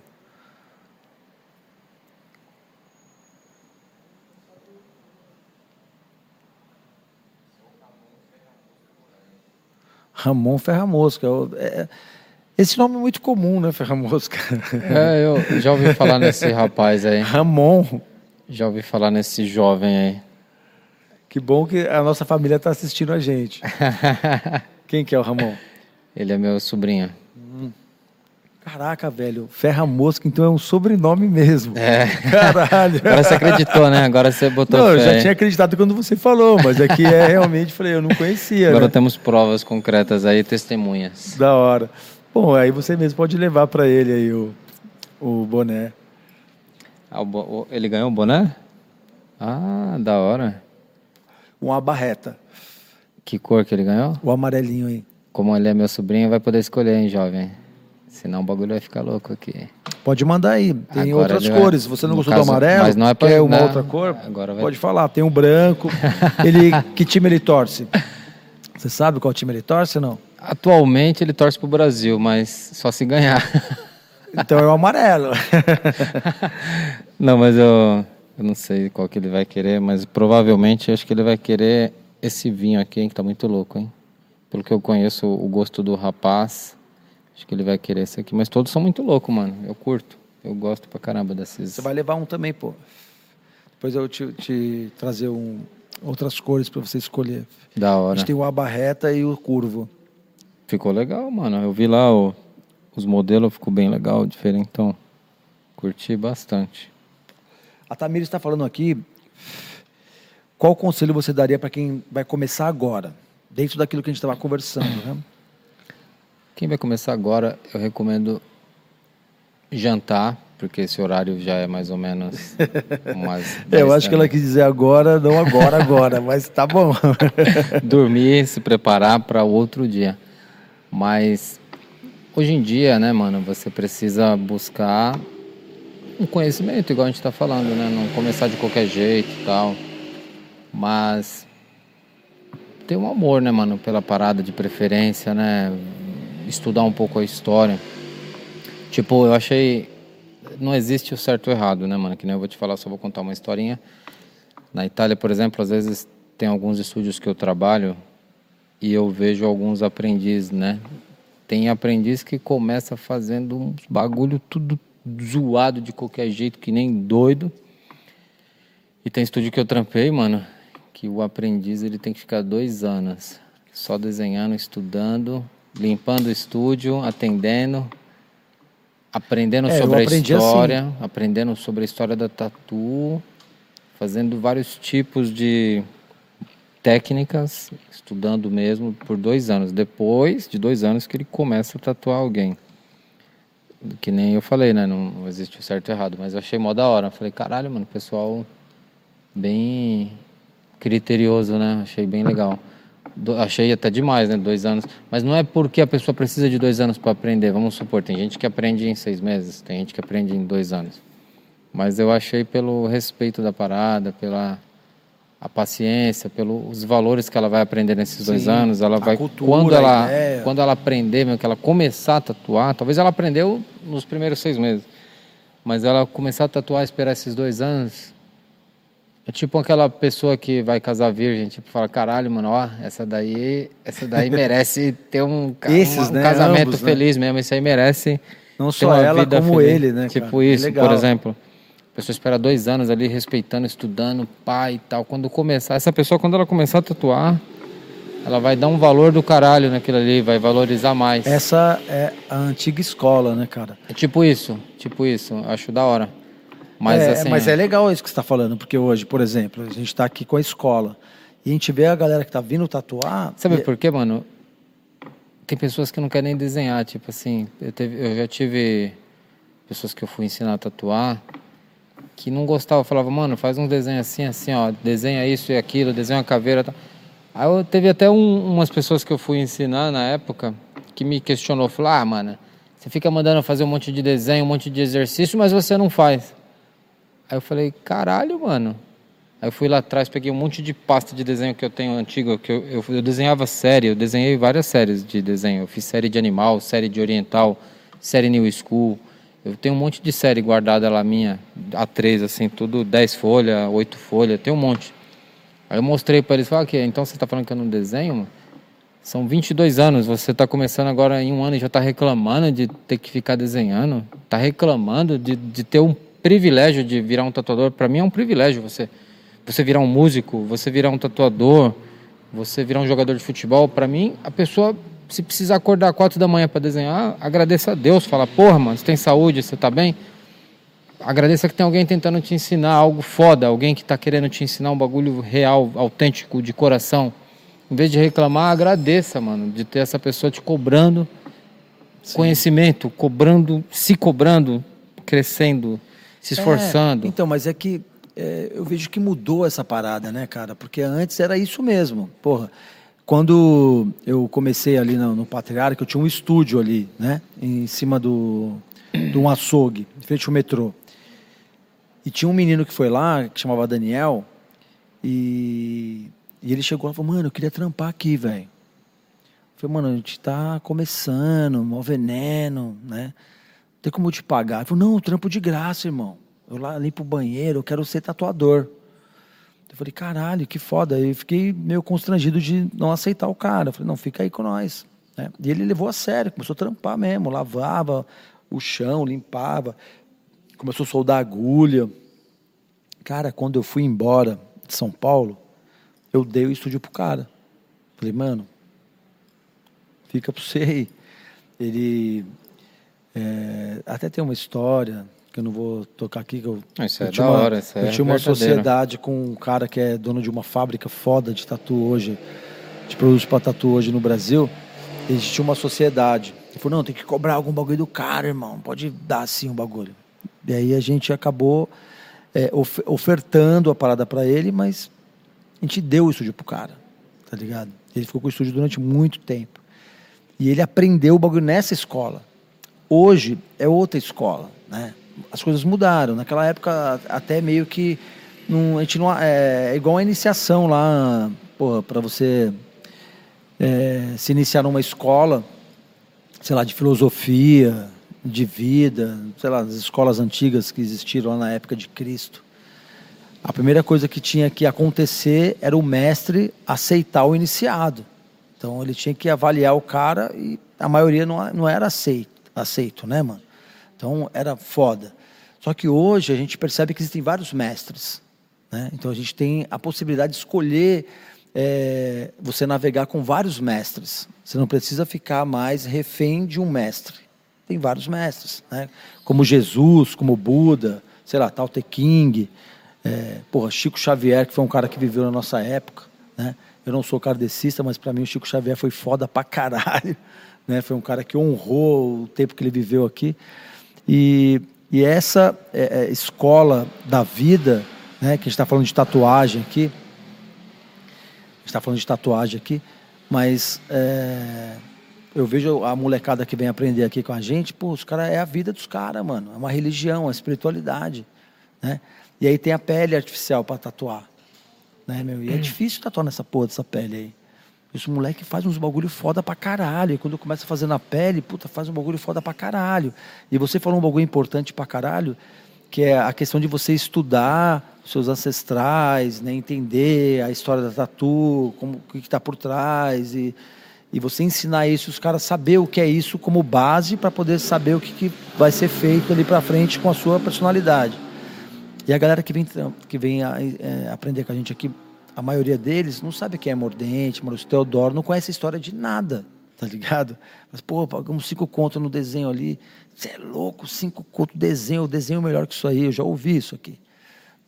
Ramon Ferramosca. É, esse nome é muito comum, né, Ferramosca? É, eu já ouvi falar nesse rapaz aí. Ramon. Já ouvi falar nesse jovem aí. Que bom que a nossa família está assistindo a gente. Quem que é o Ramon? Ele é meu sobrinho. Caraca, velho, Ferra Mosca, então é um sobrenome mesmo. É. Caralho. Agora você acreditou, né? Agora você botou Não, fé. eu já tinha acreditado quando você falou, mas aqui é, é realmente, falei, eu não conhecia. Agora né? temos provas concretas aí, testemunhas. Da hora. Bom, aí você mesmo pode levar para ele aí o, o boné. Ah, o bo... Ele ganhou o boné? Ah, da hora. Uma barreta. Que cor que ele ganhou? O amarelinho aí. Como ele é meu sobrinho, vai poder escolher, hein, jovem? Senão o bagulho vai ficar louco aqui. Pode mandar aí. Tem Agora outras ele cores. vai- Você não gostou caso- do amarelo? mas não é pra- Quer uma não, outra cor? agora vai- Pode falar. Tem um branco. ele, que time ele torce? Você sabe qual time ele torce ou não? Atualmente ele torce pro Brasil, mas só se ganhar. Então é o amarelo. não, mas eu, eu não sei qual que ele vai querer, mas provavelmente acho que ele vai querer esse vinho aqui, hein, que tá muito louco, hein? Pelo que eu conheço o gosto do rapaz, acho que ele vai querer esse aqui. Mas todos são muito loucos, mano. Eu curto. Eu gosto pra caramba desses. Você vai levar um também, pô. Depois eu te, te trazer um, outras cores para você escolher. Da A hora. gente tem o abarreta e o curvo. Ficou legal, mano. Eu vi lá o- os modelos, ficou bem legal, diferentão. Curti bastante. A Tamires está falando aqui. Qual conselho você daria para quem vai começar agora? Dentro daquilo que a gente estava conversando, né? Quem vai começar agora, eu recomendo jantar, porque esse horário já é mais ou menos umas É, eu 10 acho que ela quis dizer agora, não agora, agora, mas tá bom. dormir, se preparar para outro dia. Mas hoje em dia, né, mano, você precisa buscar um conhecimento, igual a gente tá falando, né? Não começar de qualquer jeito e tal. Mas ter um amor, né, mano, pela parada de preferência, né? Estudar um pouco a história. Tipo, eu achei. Não existe o certo ou errado, né, mano? Que nem eu vou te falar, só vou contar uma historinha. Na Itália, por exemplo, às vezes tem alguns estúdios que eu trabalho e eu vejo alguns aprendizes, né? Tem aprendiz que começa fazendo uns bagulho tudo zoado de qualquer jeito, que nem doido. E tem estúdio que eu trampei, mano, que o aprendiz ele tem que ficar dois anos só desenhando, estudando, limpando o estúdio, atendendo, aprendendo é, sobre a assim. história, assim. aprendendo sobre a história da tatu, fazendo vários tipos de técnicas, estudando mesmo por dois anos. Depois de dois anos que ele começa a tatuar alguém. Que nem eu falei, né? Não existe o certo e errado, mas eu achei mó da hora. falei, caralho, mano, pessoal bem criterioso, né? Achei bem legal. Do, achei até demais, né? Dois anos. Mas não é porque a pessoa precisa de dois anos para aprender. Vamos supor, tem gente que aprende em seis meses, tem gente que aprende em dois anos. Mas eu achei pelo respeito da parada, pela a paciência, pelos valores que ela vai aprender nesses Sim, dois anos, ela vai cultura, quando ela quando ela aprender, mesmo que ela começar a tatuar, talvez ela aprendeu nos primeiros seis meses, mas ela começar a tatuar, esperar esses dois anos, é tipo aquela pessoa que vai casar virgem, tipo, fala, caralho, mano, ó, essa daí, essa daí merece ter um, Esses, um, né? casamento Ambos, né? feliz né? mesmo, esse aí merece Não só ela, como feliz. ele, né? Tipo cara? isso, por exemplo. A pessoa espera dois anos ali, respeitando, estudando, pai e tal. Quando começar, essa pessoa, quando ela começar a tatuar, ela vai dar um valor do caralho naquilo ali, vai valorizar mais. Essa é a antiga escola, né, cara? É tipo isso, tipo isso, acho da hora. Mas, é, assim, mas é legal isso que você está falando, porque hoje, por exemplo, a gente está aqui com a escola e a gente vê a galera que está vindo tatuar. Sabe e... por quê, mano? Tem pessoas que não querem nem desenhar, tipo assim, eu, teve, eu já tive pessoas que eu fui ensinar a tatuar que não gostavam, falava, mano, faz um desenho assim, assim, ó, desenha isso e aquilo, desenha uma caveira. Tá. Aí eu teve até um, umas pessoas que eu fui ensinar na época que me questionou, falou, ah, mano, você fica mandando fazer um monte de desenho, um monte de exercício, mas você não faz. Aí eu falei, caralho, mano. Aí eu fui lá atrás, peguei um monte de pasta de desenho que eu tenho antigo, que eu, eu, eu, desenhava série, eu desenhei várias séries de desenho. Eu fiz série de animal, série de oriental, série New School. Eu tenho um monte de série guardada lá minha, A3, assim, tudo 10 folhas, 8 folhas, tem um monte. Aí eu mostrei para eles, falei, ah, então você está falando que eu não desenho? São 22 anos, você está começando agora em um ano e já está reclamando de ter que ficar desenhando, está reclamando de, de ter um privilégio de virar um tatuador. Para mim é um privilégio você você virar um músico, você virar um tatuador, você virar um jogador de futebol. Para mim, a pessoa se precisar acordar quatro da manhã para desenhar, agradeça a Deus, fala, porra, mano, você tem saúde, você tá bem? Agradeça que tem alguém tentando te ensinar algo foda, alguém que está querendo te ensinar um bagulho real, autêntico, de coração. Em vez de reclamar, agradeça, mano, de ter essa pessoa te cobrando Sim. conhecimento, cobrando, se cobrando, crescendo, se esforçando. É, então, mas é que é, eu vejo que mudou essa parada, né, cara? Porque antes era isso mesmo. Porra, quando eu comecei ali no, no Patriarca, eu tinha um estúdio ali, né? Em cima do, de um açougue, em frente ao metrô. E tinha um menino que foi lá, que chamava Daniel, e, e ele chegou e falou, mano, eu queria trampar aqui, velho. Falei, mano, a gente tá começando, mal veneno, né? Tem como te pagar? Ele falou, não, trampo de graça, irmão. Eu lá limpo o banheiro, eu quero ser tatuador. Eu falei, caralho, que foda. Eu fiquei meio constrangido de não aceitar o cara. Eu falei, não, fica aí com nós. Né? E ele levou a sério, começou a trampar mesmo, lavava o chão, limpava, começou a soldar agulha. Cara, quando eu fui embora de São Paulo, eu dei o estúdio pro cara. Falei, mano, fica pro você aí. Ele é, até tem uma história que eu não vou tocar aqui. Que eu, isso eu é da uma, hora, isso Eu é tinha uma sociedade com um cara que é dono de uma fábrica foda de tatu hoje, de produtos para tatu hoje no Brasil. Ele tinha uma sociedade. Ele falou, não, tem que cobrar algum bagulho do cara, irmão. Pode dar sim um bagulho. E aí a gente acabou é, of ofertando a parada para ele, mas a gente deu o estúdio pro cara, tá ligado? Ele ficou com o estúdio durante muito tempo. E ele aprendeu o bagulho nessa escola. Hoje é outra escola, né? As coisas mudaram. Naquela época até meio que não, a gente não é, é igual a iniciação lá, para você é, se iniciar numa escola, sei lá, de filosofia, de vida, sei lá, as escolas antigas que existiram na época de Cristo. A primeira coisa que tinha que acontecer era o mestre aceitar o iniciado. Então ele tinha que avaliar o cara e a maioria não, não era aceito aceito, né, mano? Então era foda. Só que hoje a gente percebe que existem vários mestres. Né? Então a gente tem a possibilidade de escolher é, você navegar com vários mestres. Você não precisa ficar mais refém de um mestre. Tem vários mestres, né? como Jesus, como Buda, sei lá, Tao Te King, é, porra, Chico Xavier, que foi um cara que viveu na nossa época. Né? Eu não sou kardecista, mas para mim o Chico Xavier foi foda pra caralho. Né? Foi um cara que honrou o tempo que ele viveu aqui. E, e essa é, é, escola da vida, né, que a gente está falando de tatuagem aqui, a gente está falando de tatuagem aqui, mas é, eu vejo a molecada que vem aprender aqui com a gente, pô, os caras é a vida dos caras, mano, é uma religião, uma espiritualidade, né? E aí tem a pele artificial para tatuar, né, meu? E é difícil tatuar nessa porra dessa pele aí. Esse moleque faz uns bagulho foda pra caralho. E quando começa a fazer na pele, puta, faz um bagulho foda pra caralho. E você falou um bagulho importante pra caralho, que é a questão de você estudar seus ancestrais, né, entender a história da tatu, como o que está por trás e, e você ensinar isso, os caras saber o que é isso como base para poder saber o que, que vai ser feito ali para frente com a sua personalidade. E a galera que vem que vem a, é, aprender com a gente aqui a maioria deles não sabe quem é Mordente, Maurício Teodoro, não conhece a história de nada, tá ligado? Mas, pô, pagamos cinco contos no desenho ali. Você é louco, cinco contos desenho, desenho melhor que isso aí, eu já ouvi isso aqui.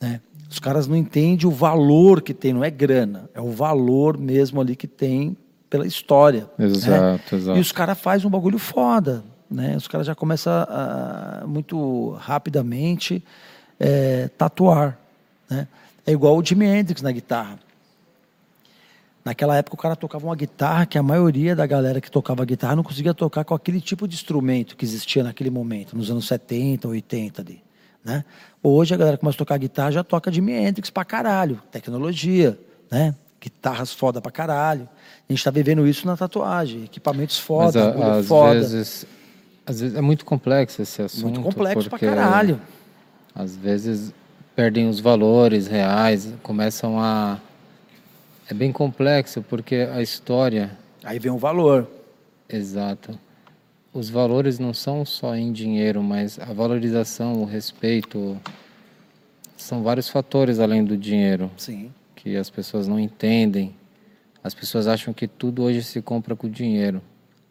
Né? Os caras não entendem o valor que tem, não é grana, é o valor mesmo ali que tem pela história. Exato, né? exato. E os caras fazem um bagulho foda, né? Os caras já começam a, muito rapidamente é, tatuar, né? É igual o Jimi Hendrix na guitarra. Naquela época o cara tocava uma guitarra que a maioria da galera que tocava guitarra não conseguia tocar com aquele tipo de instrumento que existia naquele momento, nos anos 70, 80 ali. Né? Hoje a galera começa a tocar guitarra já toca Jimi Hendrix pra caralho, tecnologia, né? Guitarras foda pra caralho. A gente tá vivendo isso na tatuagem, equipamentos foda, Mas, a, às foda. Vezes, às vezes é muito complexo esse assunto. Muito complexo pra caralho. Às vezes perdem os valores reais, começam a. É bem complexo, porque a história. Aí vem o valor. Exato. Os valores não são só em dinheiro, mas a valorização, o respeito. São vários fatores além do dinheiro. Sim. Que as pessoas não entendem. As pessoas acham que tudo hoje se compra com dinheiro.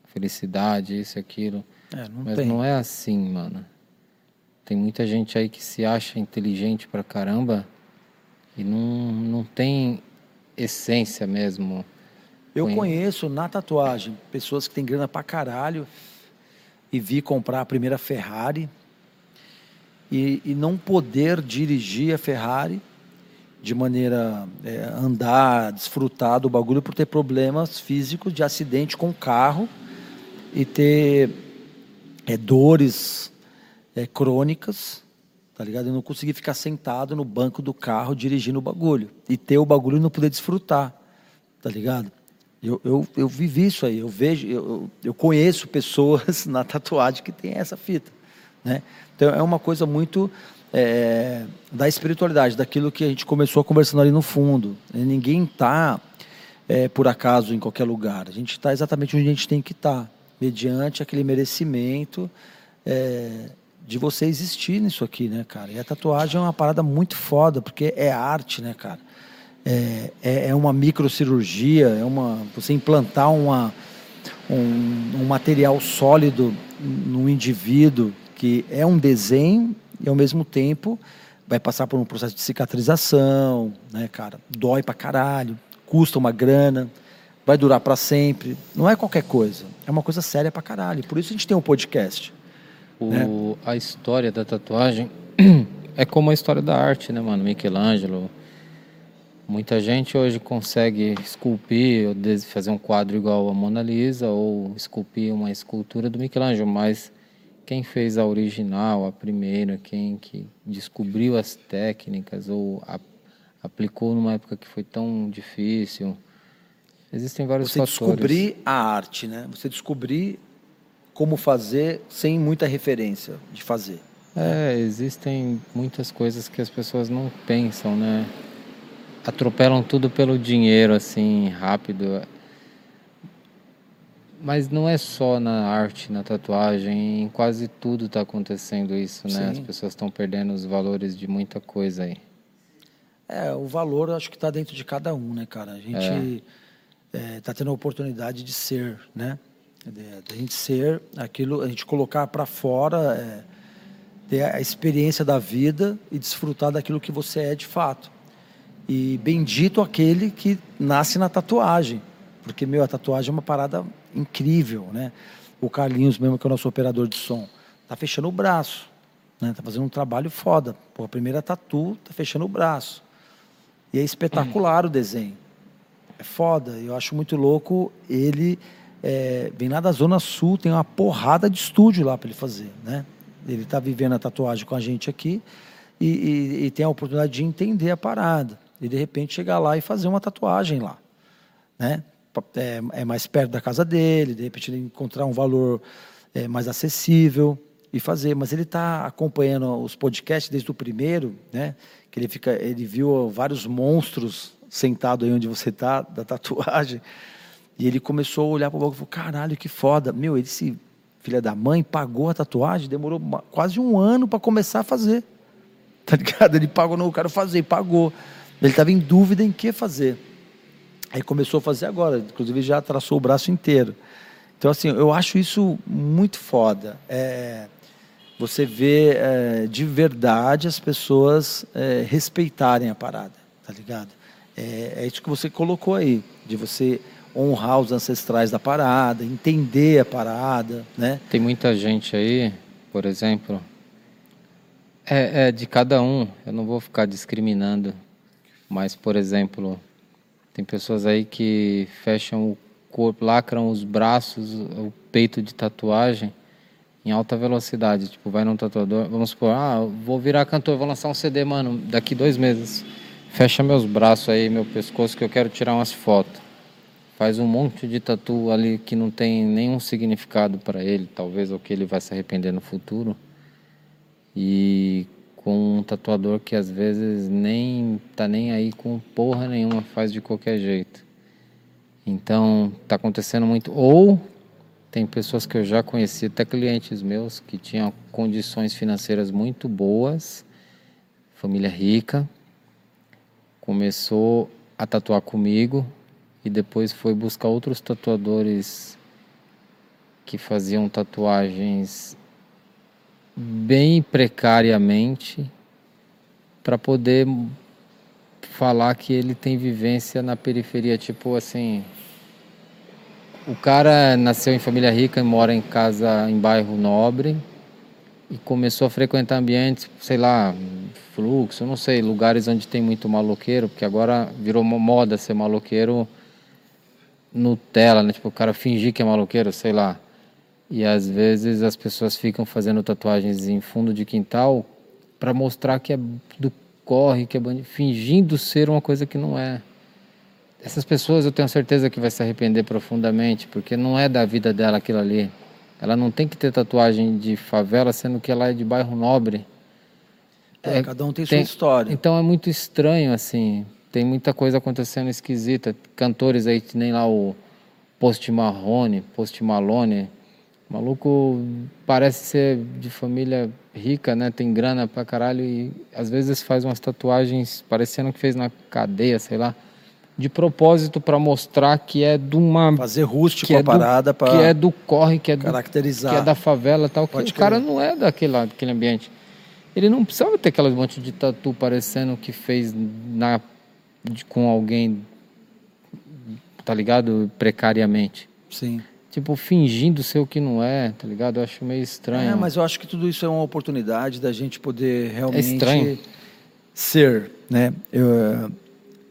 Felicidade, isso, aquilo. É, não mas tem. não é assim, mano. Tem muita gente aí que se acha inteligente pra caramba e não, não tem essência mesmo. Eu Conhe- conheço na tatuagem pessoas que têm grana pra caralho e vi comprar a primeira Ferrari e, e não poder dirigir a Ferrari de maneira é, andar, desfrutar do bagulho por ter problemas físicos de acidente com o carro e ter é, dores é, crônicas, tá ligado? E não conseguir ficar sentado no banco do carro dirigindo o bagulho e ter o bagulho e não poder desfrutar, tá ligado? Eu, eu, eu vivi isso aí, eu vejo, eu, eu- eu conheço pessoas na tatuagem que tem essa fita, né? Então é uma coisa muito é, da espiritualidade, daquilo que a gente começou conversando ali no fundo. Ninguém está por acaso em qualquer lugar. A gente está exatamente onde a gente tem que estar, mediante aquele merecimento é, de você existir nisso aqui, né, cara? E a tatuagem é uma parada muito foda, porque é arte, né, cara? É, é, é uma microcirurgia, é uma você implantar uma, um, um material sólido num indivíduo que é um desenho e ao mesmo tempo vai passar por um processo de cicatrização, né, cara? Dói pra caralho, custa uma grana, vai durar para sempre. Não é qualquer coisa, é uma coisa séria pra caralho. Por isso a gente tem um podcast. O, né? A história da tatuagem é como a história da arte, né, mano? Michelangelo. Muita gente hoje consegue esculpir, fazer um quadro igual a Mona Lisa, ou esculpir uma escultura do Michelangelo, mas quem fez a original, a primeira, quem que descobriu as técnicas ou a- aplicou numa época que foi tão difícil. Existem vários Você fatores. descobrir a arte, né? Você descobrir como fazer sem muita referência de fazer. É, existem muitas coisas que as pessoas não pensam, né? Atropelam tudo pelo dinheiro, assim, rápido. Mas não é só na arte, na tatuagem, em quase tudo está acontecendo isso, né? As Sim. pessoas estão perdendo os valores de muita coisa aí. É, o valor acho que está dentro de cada um, né, cara? A gente está é. é, tendo a oportunidade de ser, né? A gente ser aquilo, a gente colocar para fora, é, ter a experiência da vida e desfrutar daquilo que você é de fato. E bendito aquele que nasce na tatuagem, porque meu a tatuagem é uma parada incrível, né? O Carlinhos mesmo que é o nosso operador de som, tá fechando o braço, né? Tá fazendo um trabalho foda. Pô, a primeira tatu tá fechando o braço. E é espetacular o desenho. É foda. Eu acho muito louco. Ele é, vem lá da Zona Sul, tem uma porrada de estúdio lá para ele fazer, né? Ele está vivendo a tatuagem com a gente aqui e, e, e, tem a oportunidade de entender a parada. E de repente chegar lá e fazer uma tatuagem lá, né? É, é mais perto da casa dele, de repente ele encontrar um valor é, mais acessível e fazer. Mas ele está acompanhando os podcasts desde o primeiro, né? Que ele fica, ele viu vários monstros sentado aí onde você está da tatuagem e ele começou a olhar para o bagulho e falou: caralho, que foda, meu, esse filha da mãe pagou a tatuagem, demorou quase um ano para começar a fazer, tá ligado? Ele pagou, não, eu quero fazer, pagou. Ele estava em dúvida em que fazer. Aí começou a fazer agora, inclusive já traçou o braço inteiro. Então, assim, eu acho isso muito foda. É, você vê é, de verdade as pessoas é, respeitarem a parada, tá ligado? É, é, isso que você colocou aí, de você honrar os ancestrais da parada, entender a parada, né? Tem muita gente aí, por exemplo, é, é de cada um, eu não vou ficar discriminando, mas, por exemplo, tem pessoas aí que fecham o corpo, lacram os braços, o peito de tatuagem, em alta velocidade. Tipo, vai num tatuador, vamos supor, ah, vou virar cantor, vou lançar um CD, mano, daqui dois meses. Fecha meus braços aí, meu pescoço, que eu quero tirar umas fotos. Faz um monte de tatu ali que não tem nenhum significado para ele, talvez o que ele vai se arrepender no futuro. E com um tatuador que às vezes nem tá nem aí com porra nenhuma, faz de qualquer jeito. Então, tá acontecendo muito ou tem pessoas que eu já conheci, até clientes meus, que tinham condições financeiras muito boas, família rica, começou a tatuar comigo e depois foi buscar outros tatuadores que faziam tatuagens bem precariamente para poder falar que ele tem vivência na periferia, tipo assim, o cara nasceu em família rica e mora em casa em bairro nobre e começou a frequentar ambientes, sei lá, fluxo, não sei, lugares onde tem muito maloqueiro, porque agora virou moda ser maloqueiro Nutella, né? Tipo, o cara fingir que é maloqueiro, sei lá. E às vezes as pessoas ficam fazendo tatuagens em fundo de quintal para mostrar que é do corre, que é bandido, fingindo ser uma coisa que não é essas pessoas eu tenho certeza que vai se arrepender profundamente, porque não é da vida dela aquilo ali. Ela não tem que ter tatuagem de favela, sendo que ela é de bairro nobre. É, é cada um tem, tem, sua história. Então é muito estranho, assim. Tem muita coisa acontecendo esquisita. Cantores aí, que nem lá o Post Marrone, Post Malone. maluco parece ser de família rica, né? Tem grana pra caralho e às vezes faz umas tatuagens parecendo que fez na cadeia, sei lá de propósito para mostrar que é de uma fazer rústico é a parada para que é do corre que é do, caracterizar que é da favela tal que o cara não é daquele daquele ambiente ele não precisava ter aquelas monte de tatu parecendo que fez na de, com alguém tá ligado? Precariamente. Sim. Tipo fingindo ser o que não é tá ligado? Eu acho meio estranho. É mas eu acho que tudo isso é uma oportunidade da gente poder realmente é estranho. ser né? Eu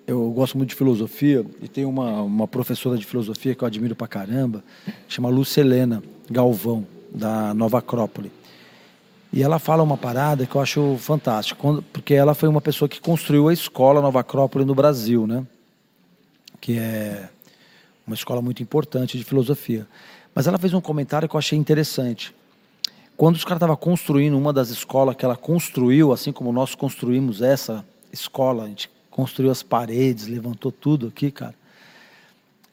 eu gosto muito de filosofia e tem uma, uma professora de filosofia que eu admiro pra caramba, chama Lúcia Helena Galvão, da Nova Acrópole. E ela fala uma parada que eu acho fantástica, porque ela foi uma pessoa que construiu a escola Nova Acrópole no Brasil, né? Que é uma escola muito importante de filosofia. Mas ela fez um comentário que eu achei interessante. Quando os caras estavam construindo uma das escolas que ela construiu, assim como nós construímos essa escola, a gente construiu as paredes, levantou tudo aqui, cara.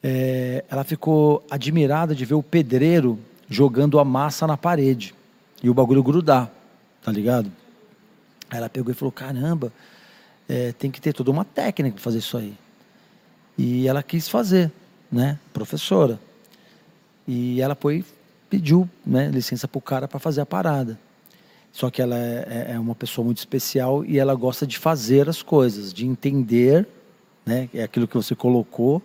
É, ela ficou admirada de ver o pedreiro jogando a massa na parede e o bagulho grudar, tá ligado? Aí ela pegou e falou: caramba, é, tem que ter toda uma técnica para fazer isso aí. E ela quis fazer, né? Professora. E ela foi, pediu né, licença para o cara para fazer a parada. Só que ela é, é, é, uma pessoa muito especial e ela gosta de fazer as coisas, de entender, né? É aquilo que você colocou,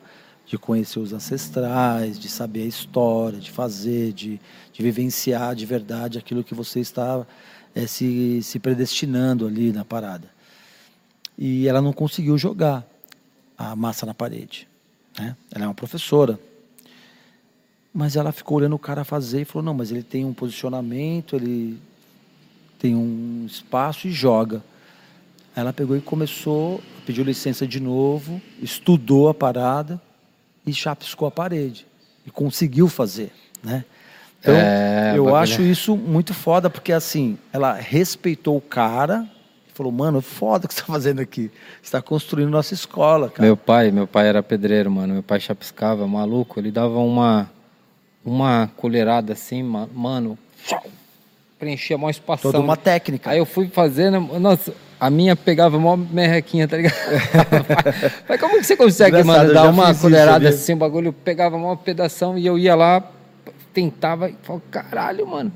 de conhecer os ancestrais, de saber a história, de fazer, de, de vivenciar de verdade aquilo que você está é, se, se predestinando ali na parada. E ela não conseguiu jogar a massa na parede. Né? Ela é uma professora. Mas ela ficou olhando o cara fazer e falou: não, mas ele tem um posicionamento, ele tem um espaço e joga. Ela pegou e começou, pediu licença de novo, estudou a parada e chapiscou a parede. E conseguiu fazer, né? Então, é, eu acho isso muito foda, porque assim, ela respeitou o cara e falou, mano, foda o que você está fazendo aqui. Você está construindo nossa escola, cara. Meu pai, meu pai era pedreiro, mano. Meu pai chapiscava, maluco. Ele dava uma, uma colherada assim, mano, preenchia maior espaço. Toda uma técnica. Aí eu fui fazendo, nossa, a minha pegava mó merrequinha, tá ligado? Mas como que você consegue, Engraçado, mano, dar uma colherada isso, assim, o bagulho pegava uma pedação e eu ia lá, tentava e falava, caralho, mano.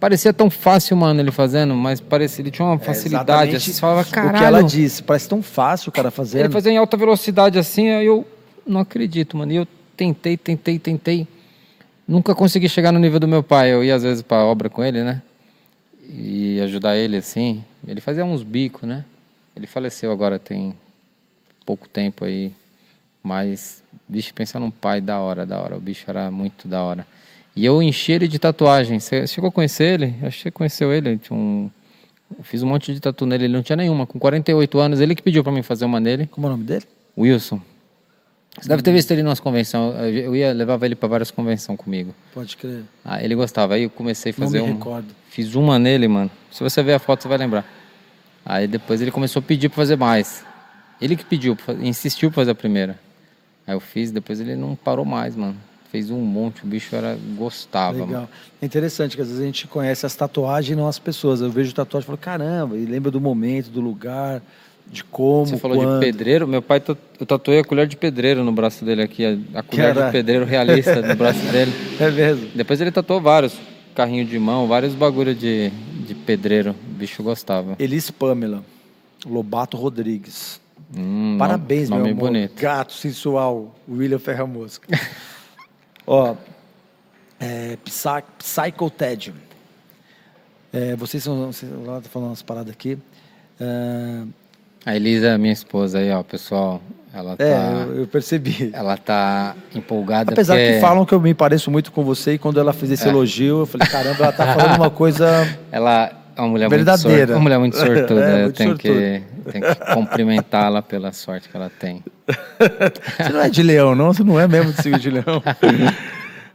Parecia tão fácil, mano, ele fazendo, mas parecia, ele tinha uma é, facilidade. É assim, você falava, caralho. O que ela disse, parece tão fácil o cara fazendo. Ele fazia em alta velocidade assim, aí eu não acredito, mano. E eu tentei, tentei, tentei. Nunca consegui chegar no nível do meu pai. Eu ia às vezes pra obra com ele, né? E ajudar ele assim. Ele fazia uns bicos, né? Ele faleceu agora tem pouco tempo aí. Mas, bicho, pensa num pai da hora, da hora. O bicho era muito da hora. E eu enchi ele de tatuagem. Você chegou a conhecer ele? Acho que você conheceu ele. Um... Eu fiz um monte de tatu nele, ele não tinha nenhuma. Com 48 anos, ele que pediu para mim fazer uma nele. Como é o nome dele? Wilson. Você deve ter visto ele nas convenções. Eu ia levava ele para várias convenções comigo. Pode crer. Ah, ele gostava. Aí eu comecei a fazer não me um. Recordo. Fiz uma nele, mano. Se você ver a foto, você vai lembrar. Aí depois ele começou a pedir para fazer mais. Ele que pediu, insistiu para fazer a primeira. Aí eu fiz, depois ele não parou mais, mano fez um monte, o bicho era gostava. Legal. Mano. É interessante que às vezes a gente conhece as tatuagens e não as pessoas. Eu vejo tatuagem e falo, caramba, e lembra do momento, do lugar, de como. Você falou quando. de pedreiro, meu pai eu tatuei a colher de pedreiro no braço dele aqui, a, colher Caraca. de pedreiro realista no braço dele. É mesmo. Depois ele tatuou vários, carrinho de mão, vários bagulho de, de pedreiro. O bicho gostava. Elis Pamela, Lobato Rodrigues. Hum, Parabéns, nome meu amor. bonito. Gato sensual, William Ferramosca. Ó, é, Psy, Psycho Ted. É, vocês estão lá tá falando umas paradas aqui. É... A Elisa, minha esposa aí, ó, pessoal. Ela é, tá, eu, eu, percebi. Ela tá empolgada. Apesar porque... que falam que eu me pareço muito com você e quando ela fez esse é. elogio, eu falei, caramba, ela tá falando uma coisa. Ela é uma mulher verdadeira. Muito uma mulher muito sortuda. é, muito eu tenho que, tenho que cumprimentá-la pela sorte que ela tem. Você não é de leão, não? Você não é mesmo de signo de leão?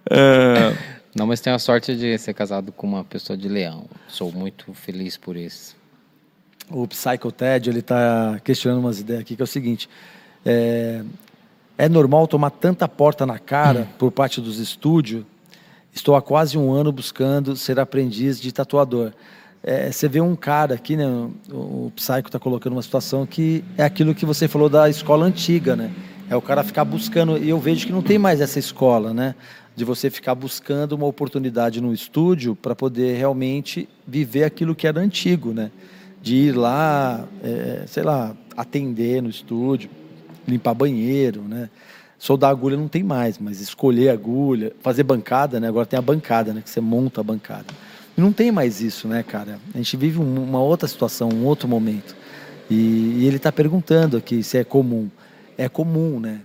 é... Não, mas tenho a sorte de ser casado com uma pessoa de leão. Sou muito feliz por isso. O Psycho Ted, ele está questionando umas ideias aqui, que é o seguinte. É, é normal tomar tanta porta na cara hum. por parte dos estúdios? Estou há quase um ano buscando ser aprendiz de tatuador. É, você vê um cara aqui, né? O, o Psycho está colocando uma situação que é aquilo que você falou da escola antiga, né? É o cara ficar buscando, e eu vejo que não tem mais essa escola, né? De você ficar buscando uma oportunidade no estúdio para poder realmente viver aquilo que era antigo, né? De ir lá, é, sei lá, atender no estúdio, limpar banheiro, né? Soldar agulha não tem mais, mas escolher agulha, fazer bancada, né? Agora tem a bancada, né? Que você monta a bancada. Não tem mais isso, né, cara? A gente vive uma outra situação, um outro momento. E, e ele está perguntando aqui se é comum. É comum, né?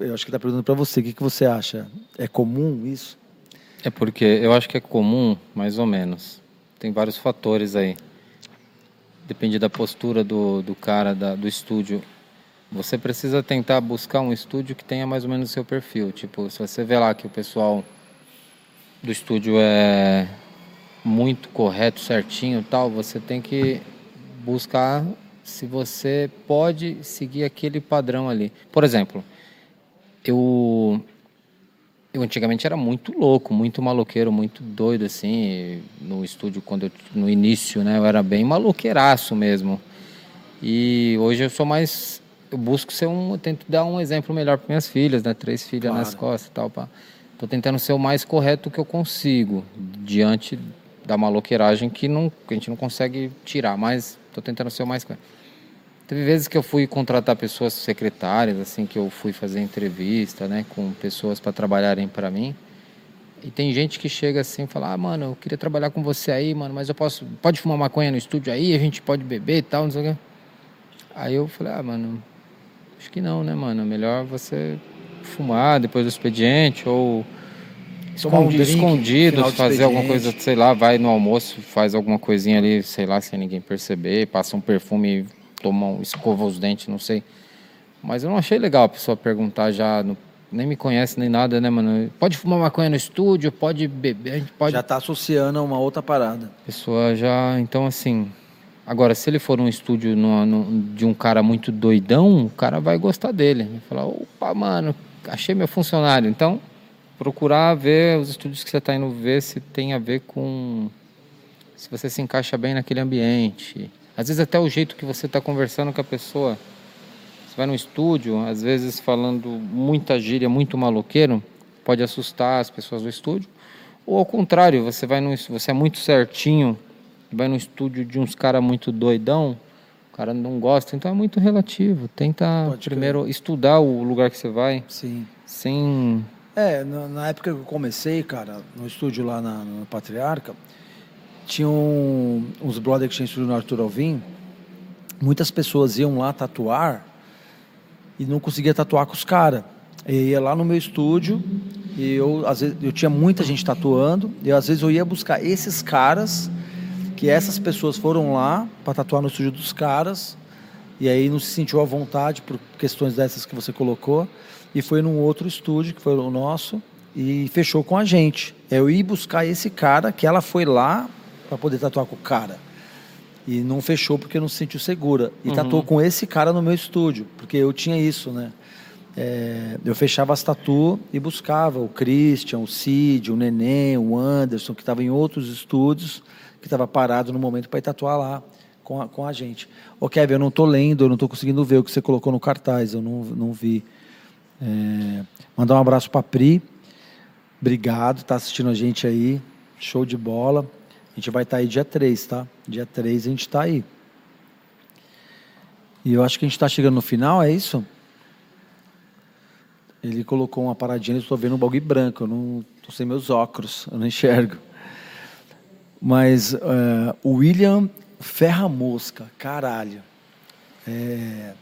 Eu acho que está perguntando para você. O que, que você acha? É comum isso? É porque eu acho que é comum, mais ou menos. Tem vários fatores aí. Depende da postura do, do cara, da, do estúdio. Você precisa tentar buscar um estúdio que tenha mais ou menos o seu perfil. Tipo, se você vê lá que o pessoal do estúdio é muito correto, certinho tal, você tem que buscar se você pode seguir aquele padrão ali. Por exemplo, eu eu antigamente era muito louco, muito maloqueiro, muito doido assim, no estúdio quando eu, no início, né, eu era bem maloqueiraço mesmo. E hoje eu sou mais. Eu busco ser um. Eu tento dar um exemplo melhor para minhas filhas, né? Três filhas claro. nas costas e tal. Pá. Tô tentando ser o mais correto que eu consigo diante da maloqueiragem que, não, que a gente não consegue tirar, mas tô tentando ser o mais correto. Teve vezes que eu fui contratar pessoas secretárias, assim, que eu fui fazer entrevista, né, com pessoas para trabalharem para mim. E tem gente que chega assim e fala: Ah, mano, eu queria trabalhar com você aí, mano, mas eu posso. Pode fumar maconha no estúdio aí, a gente pode beber e tal, não sei o quê. Aí eu falei: Ah, mano, acho que não, né, mano? Melhor você fumar depois do expediente ou. Um escondido, fazer alguma coisa, sei lá, vai no almoço, faz alguma coisinha ali, sei lá, sem ninguém perceber, passa um perfume, toma um, escova os dentes, não sei. Mas eu não achei legal a pessoa perguntar já no nem me conhece nem nada, né, mano? Pode fumar maconha no estúdio, pode beber, a gente pode. Já tá associando a uma outra parada. Pessoa já. Então, assim. Agora, se ele for um estúdio no, no, de um cara muito doidão, o cara vai gostar dele. Vai falar: opa, mano, achei meu funcionário. Então, procurar ver os estúdios que você está indo ver se tem a ver com. Se você se encaixa bem naquele ambiente. Às vezes, até o jeito que você está conversando com a pessoa você vai no estúdio, às vezes falando muita gíria, muito maloqueiro, pode assustar as pessoas do estúdio. Ou ao contrário, você vai no, você é muito certinho, vai no estúdio de uns caras muito doidão, o cara não gosta, então é muito relativo. Tenta pode primeiro estudar o lugar que você vai. Sim. Sem é, na época que eu comecei, cara, no estúdio lá na, no Patriarca, tinham uns brothers que tinham estúdio no Arthur Alvim. Muitas pessoas iam lá tatuar e não conseguia tatuar com os caras. ia lá no meu estúdio e eu às vezes eu tinha muita gente tatuando e às vezes eu ia buscar esses caras que essas pessoas foram lá para tatuar no estúdio dos caras e aí não se sentiu à vontade por questões dessas que você colocou e foi num outro estúdio que foi o nosso e fechou com a gente. Eu ia buscar esse cara que ela foi lá para poder tatuar com o cara. E não fechou porque não se sentiu segura. E uhum. tatuou com esse cara no meu estúdio, porque eu tinha isso, né? É, eu fechava as tatu e buscava o Christian, o Cid, o Neném, o Anderson, que estava em outros estúdios, que estava parado no momento para ir tatuar lá com a, com a gente. Ô Kevin, eu não estou lendo, eu não estou conseguindo ver o que você colocou no cartaz, eu não, não vi. É, mandar um abraço para Pri. Obrigado, tá assistindo a gente aí. Show de bola. A gente vai estar tá aí dia 3, tá? Dia 3 a gente está aí. E eu acho que a gente está chegando no final, é isso? Ele colocou uma paradinha, eu estou vendo um bagulho branco, eu não estou sem meus óculos, eu não enxergo. Mas uh, William Ferra Mosca, caralho. É,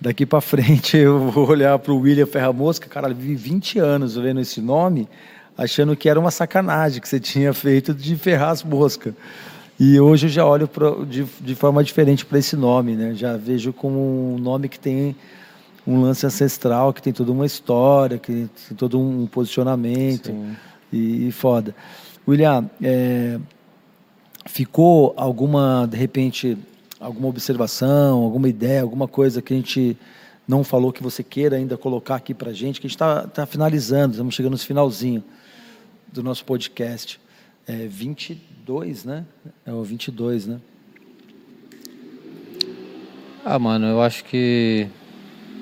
daqui para frente eu vou olhar para o William Ferra Mosca, caralho, vivi 20 anos vendo esse nome achando que era uma sacanagem que você tinha feito de ferrar as moscas. E hoje eu já olho pra, de, de forma diferente para esse nome, né? Já vejo como um nome que tem um lance ancestral, que tem toda uma história, que tem todo um posicionamento e, e, foda. William, é, ficou alguma, de repente, alguma observação, alguma ideia, alguma coisa que a gente não falou que você queira ainda colocar aqui para gente, que a gente está tá finalizando, estamos chegando no finalzinho do nosso podcast. É 22, né? É o 22, né? Ah, mano, eu acho que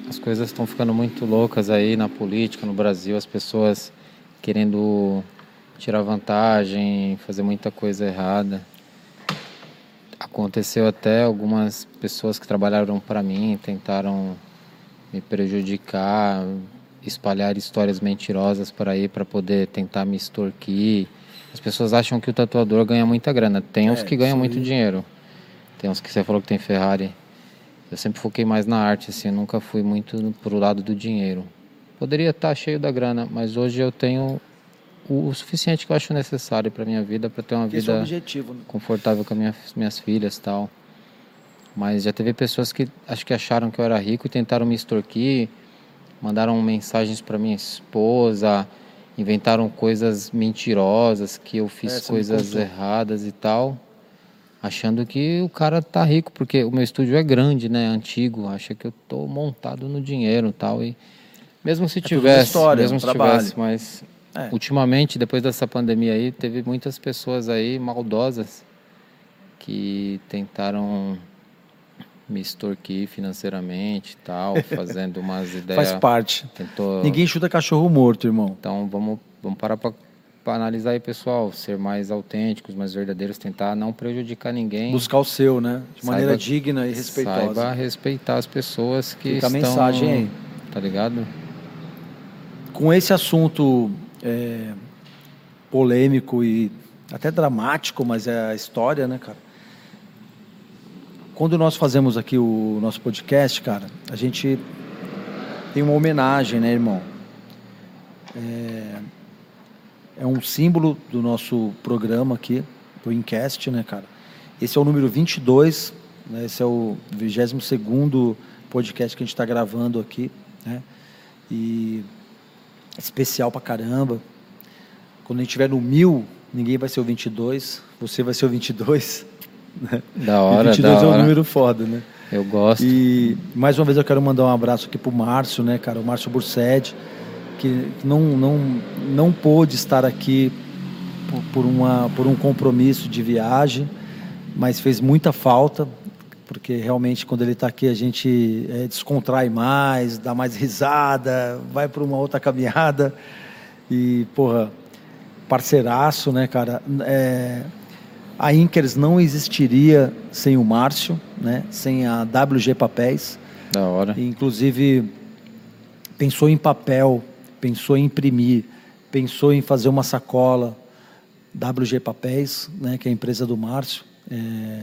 as coisas estão ficando muito loucas aí na política, no Brasil, as pessoas querendo tirar vantagem, fazer muita coisa errada. Aconteceu até algumas pessoas que trabalharam para mim tentaram me prejudicar, espalhar histórias mentirosas por aí para poder tentar me extorquir. As pessoas acham que o tatuador ganha muita grana. Tem uns é, que ganham muito dinheiro. Tem uns que você falou que tem Ferrari. Eu sempre foquei mais na arte, assim, eu nunca fui muito pro lado do dinheiro. Poderia estar tá cheio da grana, mas hoje eu tenho o, suficiente que eu acho necessário para minha vida, para ter uma Esse vida é objetivo, né? confortável com minha, minhas filhas tal. Mas já teve pessoas que acho que acharam que eu era rico e tentaram me extorquir mandaram mensagens para minha esposa, inventaram coisas mentirosas, que eu fiz é, coisas erradas e tal, achando que o cara tá rico, porque o meu estúdio é grande, né, antigo, acha que eu tô montado no dinheiro e tal e mesmo se é tivesse, história, mesmo se trabalho. tivesse, mas é. ultimamente, depois dessa pandemia aí, teve muitas pessoas aí maldosas que tentaram me extorquir financeiramente e tal, fazendo umas ideias. Faz parte. Tentou... Ninguém chuta cachorro morto, irmão. Então vamos, vamos parar para analisar aí, pessoal. Ser mais autênticos, mais verdadeiros, tentar não prejudicar ninguém. Buscar o seu, né? De Saiba- maneira digna e respeitosa. Saiba respeitar as pessoas que Fica a estão... mensagem aí. Tá ligado? Com esse assunto é, polêmico e até dramático, mas é a história, né, cara? Quando nós fazemos aqui o nosso podcast, cara, a gente tem uma homenagem, né, irmão? É, é um símbolo do nosso programa aqui, do Incast, né, cara? Esse é o número 22, né? esse é o 22º podcast que a gente está gravando aqui, né? E especial pra caramba. Quando a gente estiver no mil, ninguém vai ser o 22, você vai ser o 22. Né? Da E hora, 22 da é um hora. número foda, né? Eu gosto. E mais uma vez eu quero mandar um abraço aqui pro Márcio, né, cara? O Márcio Bursed, que não, não, não pôde estar aqui por, por, uma, por um compromisso de viagem, mas fez muita falta, porque realmente quando ele está aqui a gente é, descontrai mais, dá mais risada, vai para uma outra caminhada. E, porra, parceiraço, né, cara? É, a Inkers não existiria sem o Márcio, né? Sem a WG Papéis. Da hora. E, Inclusive, pensou em papel, pensou em imprimir, pensou em fazer uma sacola WG Papéis, né, que é a empresa do Márcio. É,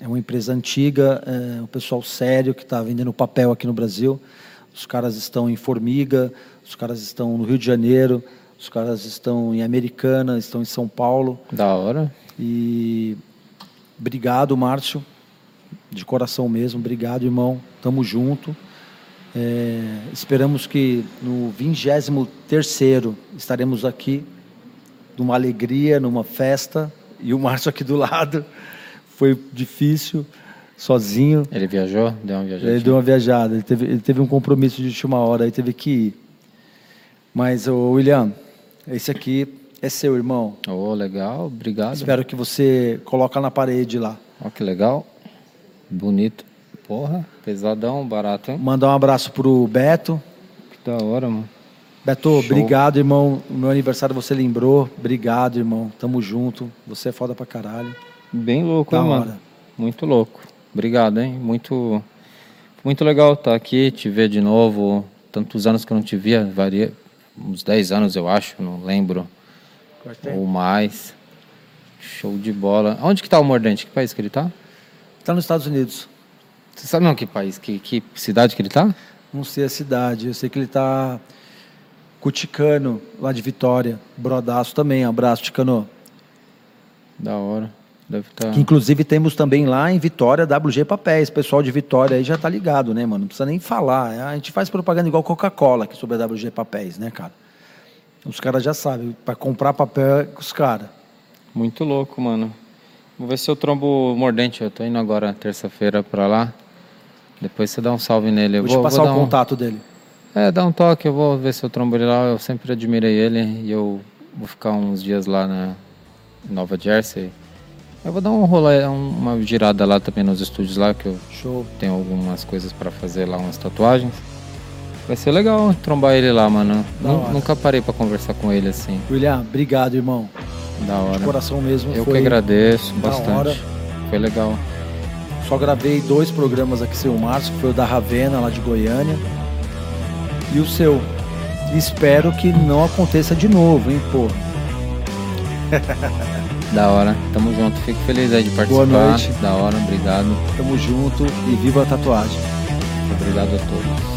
é uma empresa antiga, é um pessoal sério que está vendendo papel aqui no Brasil. Os caras estão em Formiga, os caras estão no Rio de Janeiro, os caras estão em Americana, estão em São Paulo. Da hora. E obrigado, Márcio, de coração mesmo. Obrigado, irmão. Tamo junto. É, esperamos que no 23 estaremos aqui numa alegria, numa festa. E o Márcio aqui do lado. Foi difícil, sozinho. Ele viajou? Deu uma viajadinha? Ele deu uma viajada, ele teve, ele teve um compromisso de última hora, aí teve que ir. Mas, ô, William, esse aqui é seu, irmão. Ô, legal. Obrigado. Espero que você coloque na parede lá. Ó, que legal. Bonito. Porra, pesadão, barato, hein? Mandar um abraço pro Beto. Que da hora, mano. Beto, Show. obrigado, irmão. O meu aniversário você lembrou. Obrigado, irmão. Tamo junto. Você é foda pra caralho. Bem louco, Da hein, mano? Muito louco. Obrigado, hein? Muito, muito legal estar aqui, te ver de novo. Tantos anos que eu não te via, varia uns 10 anos, eu acho, não lembro. Ou mais. Show de bola. Onde que tá o Mordente? Que país que ele tá? Tá nos Estados Unidos. Você sabe não que país, que, que cidade que ele tá? Não sei a cidade. Eu sei que ele tá Cuticano, lá de Vitória. Brodaço também. Abraço, Ticano. Da hora. Tá. Que inclusive temos também lá em Vitória WG Papéis. Pessoal de Vitória aí já tá ligado, né, mano? Não precisa nem falar. A gente faz propaganda igual Coca-Cola aqui sobre a WG Papéis, né, cara? Os caras já sabem. Para comprar papel é com os caras. Muito louco, mano. Vou ver se eu trombo o Mordente. Eu tô indo agora terça-feira pra lá. Depois você dá um salve nele. Eu Vou te passar dar o um- contato dele. É, dá um toque, eu vou ver se eu trombo ele lá. Eu sempre admirei ele e eu vou ficar uns dias lá na Nova Jersey. Eu vou dar um rolê, um- uma girada lá também nos estúdios lá, que eu Show. tenho algumas coisas pra fazer lá, umas tatuagens. Vai ser legal trombar ele lá, mano. Nunca parei pra conversar com ele assim. William, obrigado, irmão. Da hora. De coração mesmo. Eu que agradeço bastante. hora. Foi legal. Só gravei dois programas aqui sem o Márcio, que foi o da Ravena, lá de Goiânia. E o seu. Espero que não aconteça de novo, hein, pô. Da hora. Tamo junto. Fico feliz aí de participar. Boa noite. Da hora, obrigado. Tamo junto e viva a tatuagem. Obrigado a todos.